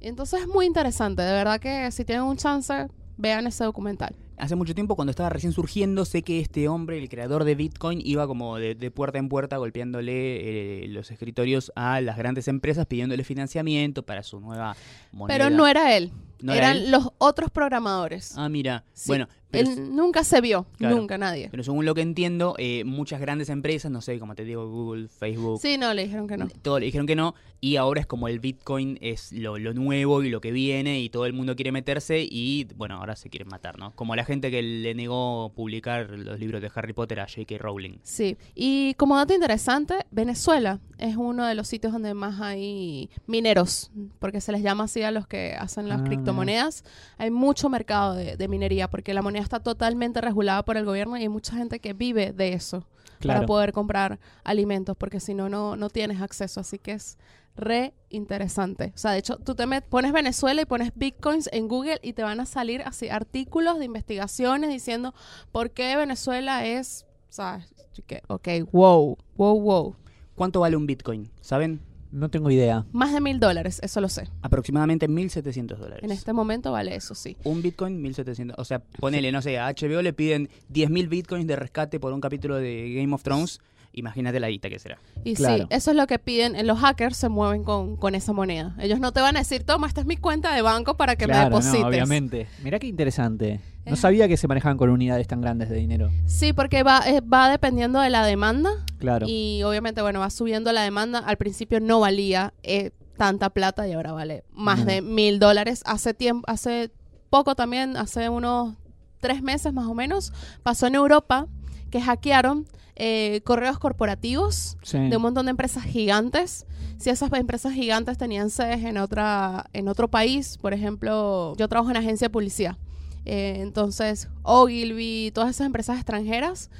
Entonces es muy interesante, de verdad que si tienen un chance, vean ese documental. Hace mucho tiempo, cuando estaba recién surgiendo, sé que este hombre, el creador de Bitcoin, iba como de, de puerta en puerta golpeándole eh, los escritorios a las grandes empresas pidiéndole financiamiento para su nueva moneda. Pero no era él, ¿No era eran él? los otros programadores. Ah, mira. Sí, Bueno, pero, Él nunca se vio, Claro. nunca nadie. pero según lo que entiendo, eh, muchas grandes empresas, no sé, como te digo, Google, Facebook, Sí, no, le dijeron que no. todo le dijeron que no. Y ahora es como el Bitcoin es lo, lo nuevo y lo que viene y todo el mundo quiere meterse y, bueno, ahora se quieren matar, ¿no? Como la gente que le negó publicar los libros de Harry Potter a J.K. Rowling. Sí, y como dato interesante, Venezuela es uno de los sitios donde más hay mineros, porque se les llama así a los que hacen las Ah, criptomonedas. Hay mucho mercado de, de minería, porque la moneda está totalmente regulada por el gobierno y hay mucha gente que vive de eso para poder comprar alimentos, porque si no, no, no tienes acceso. Así que es re interesante. O sea, de hecho, tú te met- pones Venezuela y pones bitcoins en Google y te van a salir así artículos de investigaciones diciendo por qué Venezuela es, ¿sabes? Así que, ok, wow, wow, wow. ¿Cuánto vale un Bitcoin? ¿Saben? No tengo idea. Más de mil dólares, eso lo sé. Aproximadamente 1.700 dólares. En este momento vale eso, sí. Un Bitcoin, 1.700. O sea, ponele, no sé, a HBO le piden 10.000 Bitcoins de rescate por un capítulo de Game of Thrones. Imagínate la guita que será. Y Claro. sí, eso es lo que piden. eh, Los hackers se mueven con, con esa moneda. Ellos no te van a decir, toma, esta es mi cuenta de banco para que me no, deposites. obviamente. Mirá qué interesante. No Eh. sabía que se manejaban con unidades tan grandes de dinero. Sí, porque va, eh, va dependiendo de la demanda. Claro. Y obviamente, bueno, va subiendo la demanda. Al principio no valía eh, tanta plata y ahora vale más de mil dólares. Hace tiempo, hace poco también, hace unos tres meses más o menos, pasó en Europa que hackearon eh, correos corporativos Sí. de un montón de empresas gigantes. Si esas empresas gigantes tenían sedes en otra en otro país, por ejemplo, yo trabajo en agencia de policía. Eh, entonces, Ogilvy, todas esas empresas extranjeras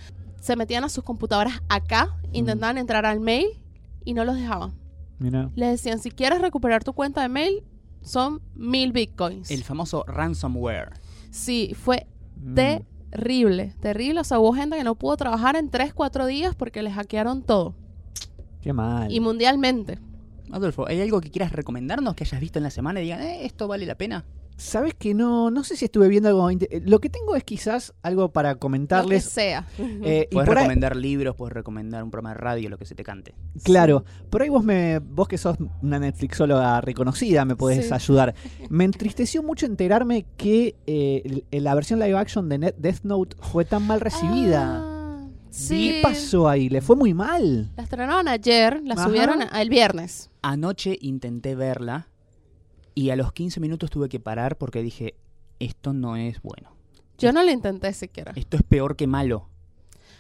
se metían a sus computadoras acá, intentaban entrar al mail y no los dejaban. Les decían, si quieres recuperar tu cuenta de mail, son mil bitcoins. El famoso ransomware. Sí, fue Mm. terrible, terrible. O sea, hubo gente que no pudo trabajar en 3, 4 días porque les hackearon todo. Qué mal. Y mundialmente. Adolfo, ¿hay algo que quieras recomendarnos que hayas visto en la semana y digan, eh, esto vale la pena? Sabes que no, no sé si estuve viendo algo. eh, Lo que tengo es quizás algo para Lo que comentarles. sea. eh, y Puedes ahí- recomendar libros, puedes recomendar un programa de radio, lo que se te cante. Claro, por ahí vos me, vos que sos una Netflixóloga reconocida, me podés Sí. ayudar. Me entristeció mucho enterarme que eh, la versión live action de Net- Death Note fue tan mal recibida. Ah, Sí. ¿Qué pasó ahí? ¿Le fue muy mal? La estrenaron ayer, la Ajá. subieron el viernes. Anoche intenté verla y a los 15 minutos tuve que parar porque dije, esto no es bueno. Yo no lo intenté siquiera. Esto es peor que malo.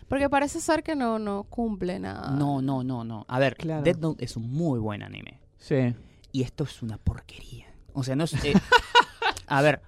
Porque parece ser que no, no cumple nada. No, no, no, no. A ver, Claro. Death Note es un muy buen anime. Sí. Y esto es una porquería. O sea, no es... eh, a ver,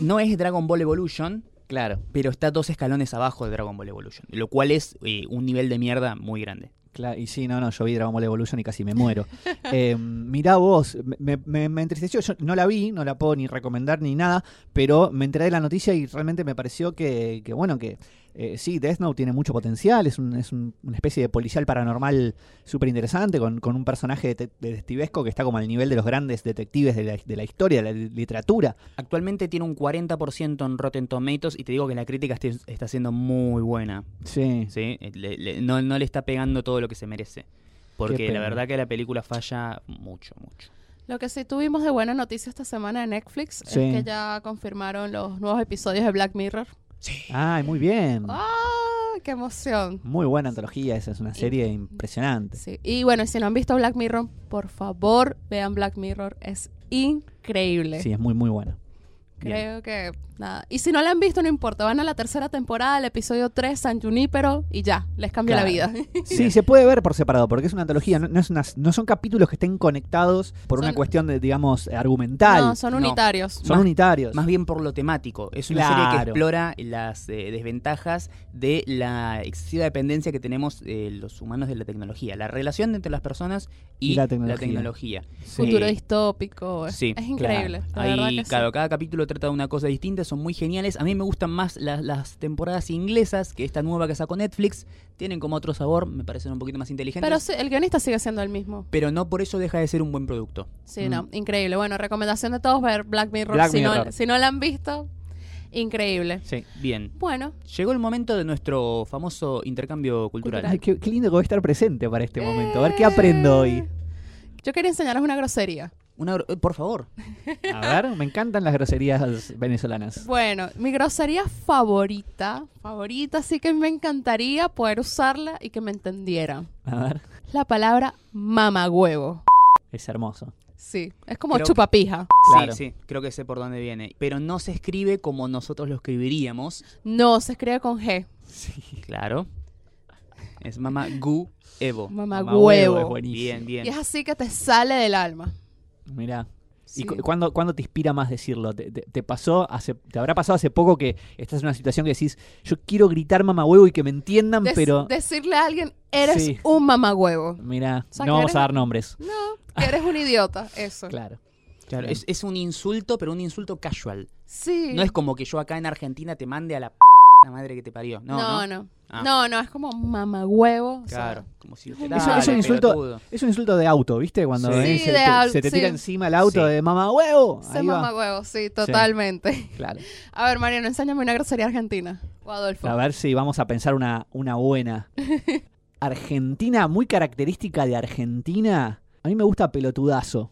no es Dragon Ball Evolution, Claro. pero está dos escalones abajo de Dragon Ball Evolution. Lo cual es eh, un nivel de mierda muy grande. Claro, y sí, no, no, yo vi Dragon Ball Evolution y casi me muero. eh, mirá vos, me, me- me entristeció, yo no la vi, no la puedo ni recomendar ni nada, pero me enteré de la noticia y realmente me pareció que, que bueno, que eh, sí, Death Note tiene mucho potencial, es, un- es un- una especie de policial paranormal súper interesante, con, con un personaje dete- detectivesco que está como al nivel de los grandes detectives de la, de la historia, de la literatura. Actualmente tiene un 40% en Rotten Tomatoes y te digo que la crítica este- está siendo muy buena. Sí, ¿sí? Eh, Le- le- no, no le está pegando todo lo que se merece. Porque la verdad que la película falla mucho, mucho. Lo que sí tuvimos de buena noticia esta semana en Netflix Sí. es que ya confirmaron los nuevos episodios de Black Mirror. Ay, muy bien. ¡Ah! ¡Qué emoción! Muy buena antología, esa es una serie impresionante. Sí. Y bueno, si no han visto Black Mirror, por favor, vean Black Mirror. Es increíble. Sí, es muy, muy buena. Creo que nada. Y si no la han visto, no importa. Van a la tercera temporada, el episodio 3, San Junípero, y ya, les cambia Claro. la vida. Sí, se puede ver por separado, porque es una antología, no, no es una- no son capítulos que estén conectados por una cuestión de, digamos, argumental. no, son No. unitarios. son más- unitarios. Más bien por lo temático. Es una serie que Claro. explora las eh, desventajas de la excesiva dependencia que tenemos eh, los humanos de la tecnología. La relación entre las personas y, Y la la tecnología. Sí. Futuro distópico. sí, es increíble. la verdad Ahí, que sí. claro, cada capítulo trata de una cosa distinta, son muy geniales. A mí me gustan más las, las temporadas inglesas que esta nueva que sacó Netflix. Tienen como otro sabor, me parecen un poquito más inteligentes. Pero el guionista sigue siendo el mismo. pero no por eso deja de ser un buen producto. Sí, Mm. no, increíble. Bueno, recomendación de todos ver Black Mirror. Black si, Mirror. No, si no la han visto, increíble. Sí. Bien. Bueno, Llegó el momento de nuestro famoso intercambio cultural. Cultural. Ay, qué, qué lindo que voy a estar presente para este momento. A ver qué aprendo hoy. yo quería enseñarles una grosería. Una eh, por favor. A ver, me encantan las groserías venezolanas. Bueno, mi grosería favorita, favorita, sí que me encantaría poder usarla y que me entendieran. A ver, La palabra mamagüevo. es hermoso. Sí, es como Creo- chupapija. Claro. Sí, sí, creo que sé por dónde viene. Pero no se escribe como nosotros lo escribiríamos. No, se escribe con G. Claro. Es mamá gu evo. Mamagüevo Mamagüevo. es buenísimo. Bien, Y bien. es así que te sale del alma. Mirá. Sí. ¿Y cu- cuándo, cuándo te inspira más decirlo? ¿Te, te- te pasó hace, ¿Te habrá pasado hace poco que estás en una situación que decís, yo quiero gritar mamá huevo y que me entiendan, Des- pero... Decirle a alguien, eres Sí. un mamagüevo. Mirá, O sea, no vamos eres- a dar nombres. No, que eres un idiota, eso. Claro. Claro, es, es un insulto, pero un insulto casual. Sí. No es como que yo acá en Argentina te mande a la p la madre que te parió. No, no, no. no. Ah. No, no, es como mamagüevo. o sea, Claro, como si Es un- Dale, es un- es un insulto-. Es un insulto de auto, ¿viste? Cuando Sí. Sí, se, de te, au- se te tira sí. encima el auto Sí. de Ahí va. mamagüevo, sí, totalmente. Claro. A ver, Mariano, enséñame una grosería argentina. O Adolfo. A ver si vamos a pensar una, una buena. Argentina, muy característica de Argentina. A mí me gusta pelotudazo.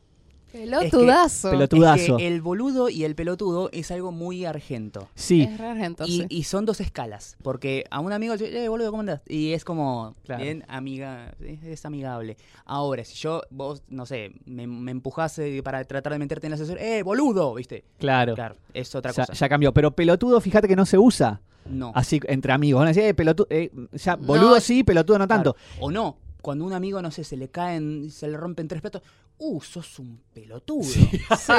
Pelotudazo. pelot- Pelotudazo. Es que el boludo y el pelotudo es algo muy argento. Sí, Es re argento, Y, sí. y son dos escalas. Porque a un amigo, eh, boludo, ¿cómo andás? Y es como, Claro. bien, amiga, es, es amigable. Ahora, si yo, vos, no sé, me, me empujase para tratar de meterte en la sesión, eh, boludo, ¿viste? claro. Claro, es otra Ya, cosa. ya cambió. Pero pelotudo, fíjate que no se usa No. así entre amigos. Van a decir, eh, pelotudo. eh, ya, boludo No. sí, pelotudo no tanto. Claro. O no. Cuando un amigo, no sé, se le caen, se le rompen tres platos, uh, sos un pelotudo. Sí.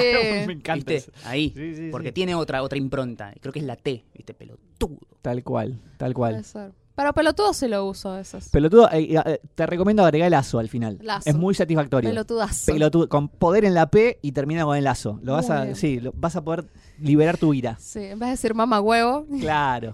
me encanta ¿Viste? eso. Ahí. Sí, sí, porque sí. tiene otra, otra impronta. Creo que es la T, ¿viste? Pelotudo. Tal cual, tal Puede cual. ser. Pero pelotudo sí lo uso veces. Pelotudo, eh, eh, te recomiendo agregar el lazo al final. Lazo. Es muy satisfactorio. Pelotudazo. Pelotudo, con poder en la P y termina con el lazo. Lo vas Muy a, bien. sí, lo- vas a poder liberar tu ira. Sí, en vez de decir mamagüevo, Claro,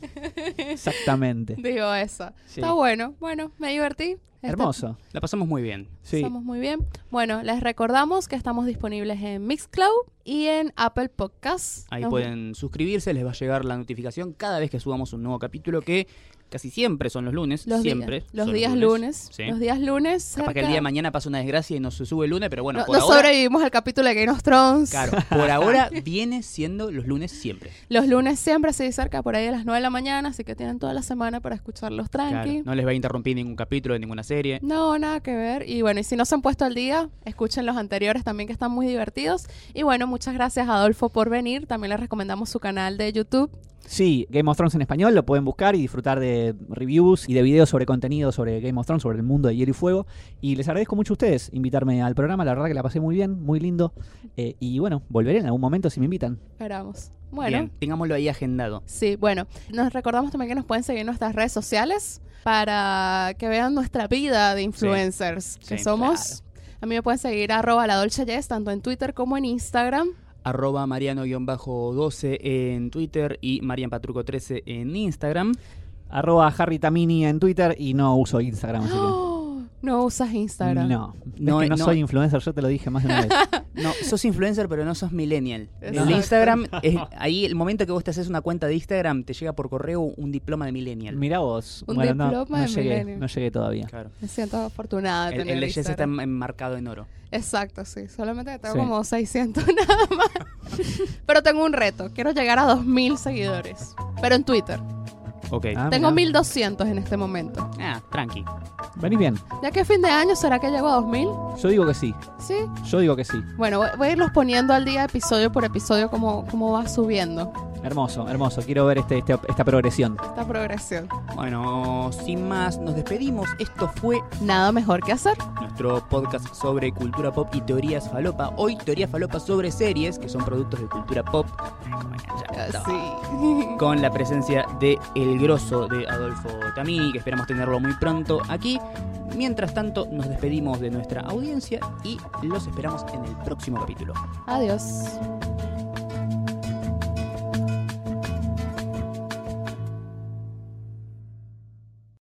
exactamente. digo. Sí. Está bueno. Bueno, me divertí. Este- Hermoso. La pasamos muy bien. Sí. Estamos muy bien. Bueno, les recordamos que estamos disponibles en Mixcloud y en Apple Podcasts. Ahí Nos- pueden suscribirse, les va a llegar la notificación cada vez que subamos un nuevo capítulo que casi siempre son los lunes, los siempre. días, los días lunes. Sí. Los días lunes. Capaz que el cerca- día de mañana pasa una desgracia y no se sube el lunes, pero bueno, no, por no ahora, sobrevivimos al capítulo de Game of Thrones. claro, por ahora viene siendo los lunes siempre. Los lunes siempre, sí, cerca por ahí de las 9 de la mañana, así que tienen toda la semana para escucharlos Claro, tranqui. no les va a interrumpir ningún capítulo de ninguna serie. No, nada que ver. Y bueno, y si no se han puesto al día, escuchen los anteriores también que están muy divertidos. Y bueno, muchas gracias Adolfo por venir. También les recomendamos su canal de YouTube. Sí, Game of Thrones en español lo pueden buscar y disfrutar de reviews y de videos sobre contenido sobre Game of Thrones, sobre el mundo de Hielo y Fuego. Y les agradezco mucho a ustedes invitarme al programa, la verdad que la pasé muy bien, muy lindo. Eh, y bueno, volveré en algún momento si me invitan. Esperamos. Bueno, Bien, tengámoslo ahí agendado. sí, bueno. Nos recordamos también que nos pueden seguir en nuestras redes sociales para que vean nuestra vida de influencers que sí, somos. A mí me pueden seguir arroba la Dolce Jess, tanto en Twitter como en Instagram. Arroba Mariano-12 en Twitter y Marianpatruco13 en Instagram. Arroba Harry Tamini en Twitter y no uso Instagram. Así que... No usas Instagram. No, No, es que no, no. soy influencer, yo te lo dije más de una vez. No, sos influencer, pero no sos millennial. El. Instagram, es- ahí el momento que vos te haces una cuenta de Instagram, te llega por correo un diploma de millennial. Mirá vos. Un bueno, no, diploma no de llegué, milenio. no llegué todavía. Claro. Me siento afortunada de El, tener el está Instagram. en- enmarcado en oro. Exacto, sí. Solamente que tengo Sí. como 600 nada más. Pero tengo un reto. Quiero llegar a 2.000 seguidores. Pero en Twitter. Ok. Ah, tengo mirá. 1.200 en este momento. Ah, tranqui. Venís bien. Ya que fin de año, ¿será que llego a 2.000? Yo digo que sí. Sí. Yo digo que sí. Bueno, voy- voy a irlos poniendo al día episodio por episodio como, como va subiendo Hermoso, hermoso. Quiero ver este, este- esta progresión. esta progresión. Bueno, sin más, nos despedimos. Esto fue Nada mejor que hacer. nuestro podcast sobre cultura pop y teorías falopa. Hoy teorías falopa sobre series, que son productos de cultura pop. Ah, Sí. Con la presencia de El Grosso de Adolfo Tamini, que esperamos tenerlo muy pronto aquí. Mientras tanto, nos despedimos de nuestra audiencia y los esperamos en el próximo capítulo. Adiós.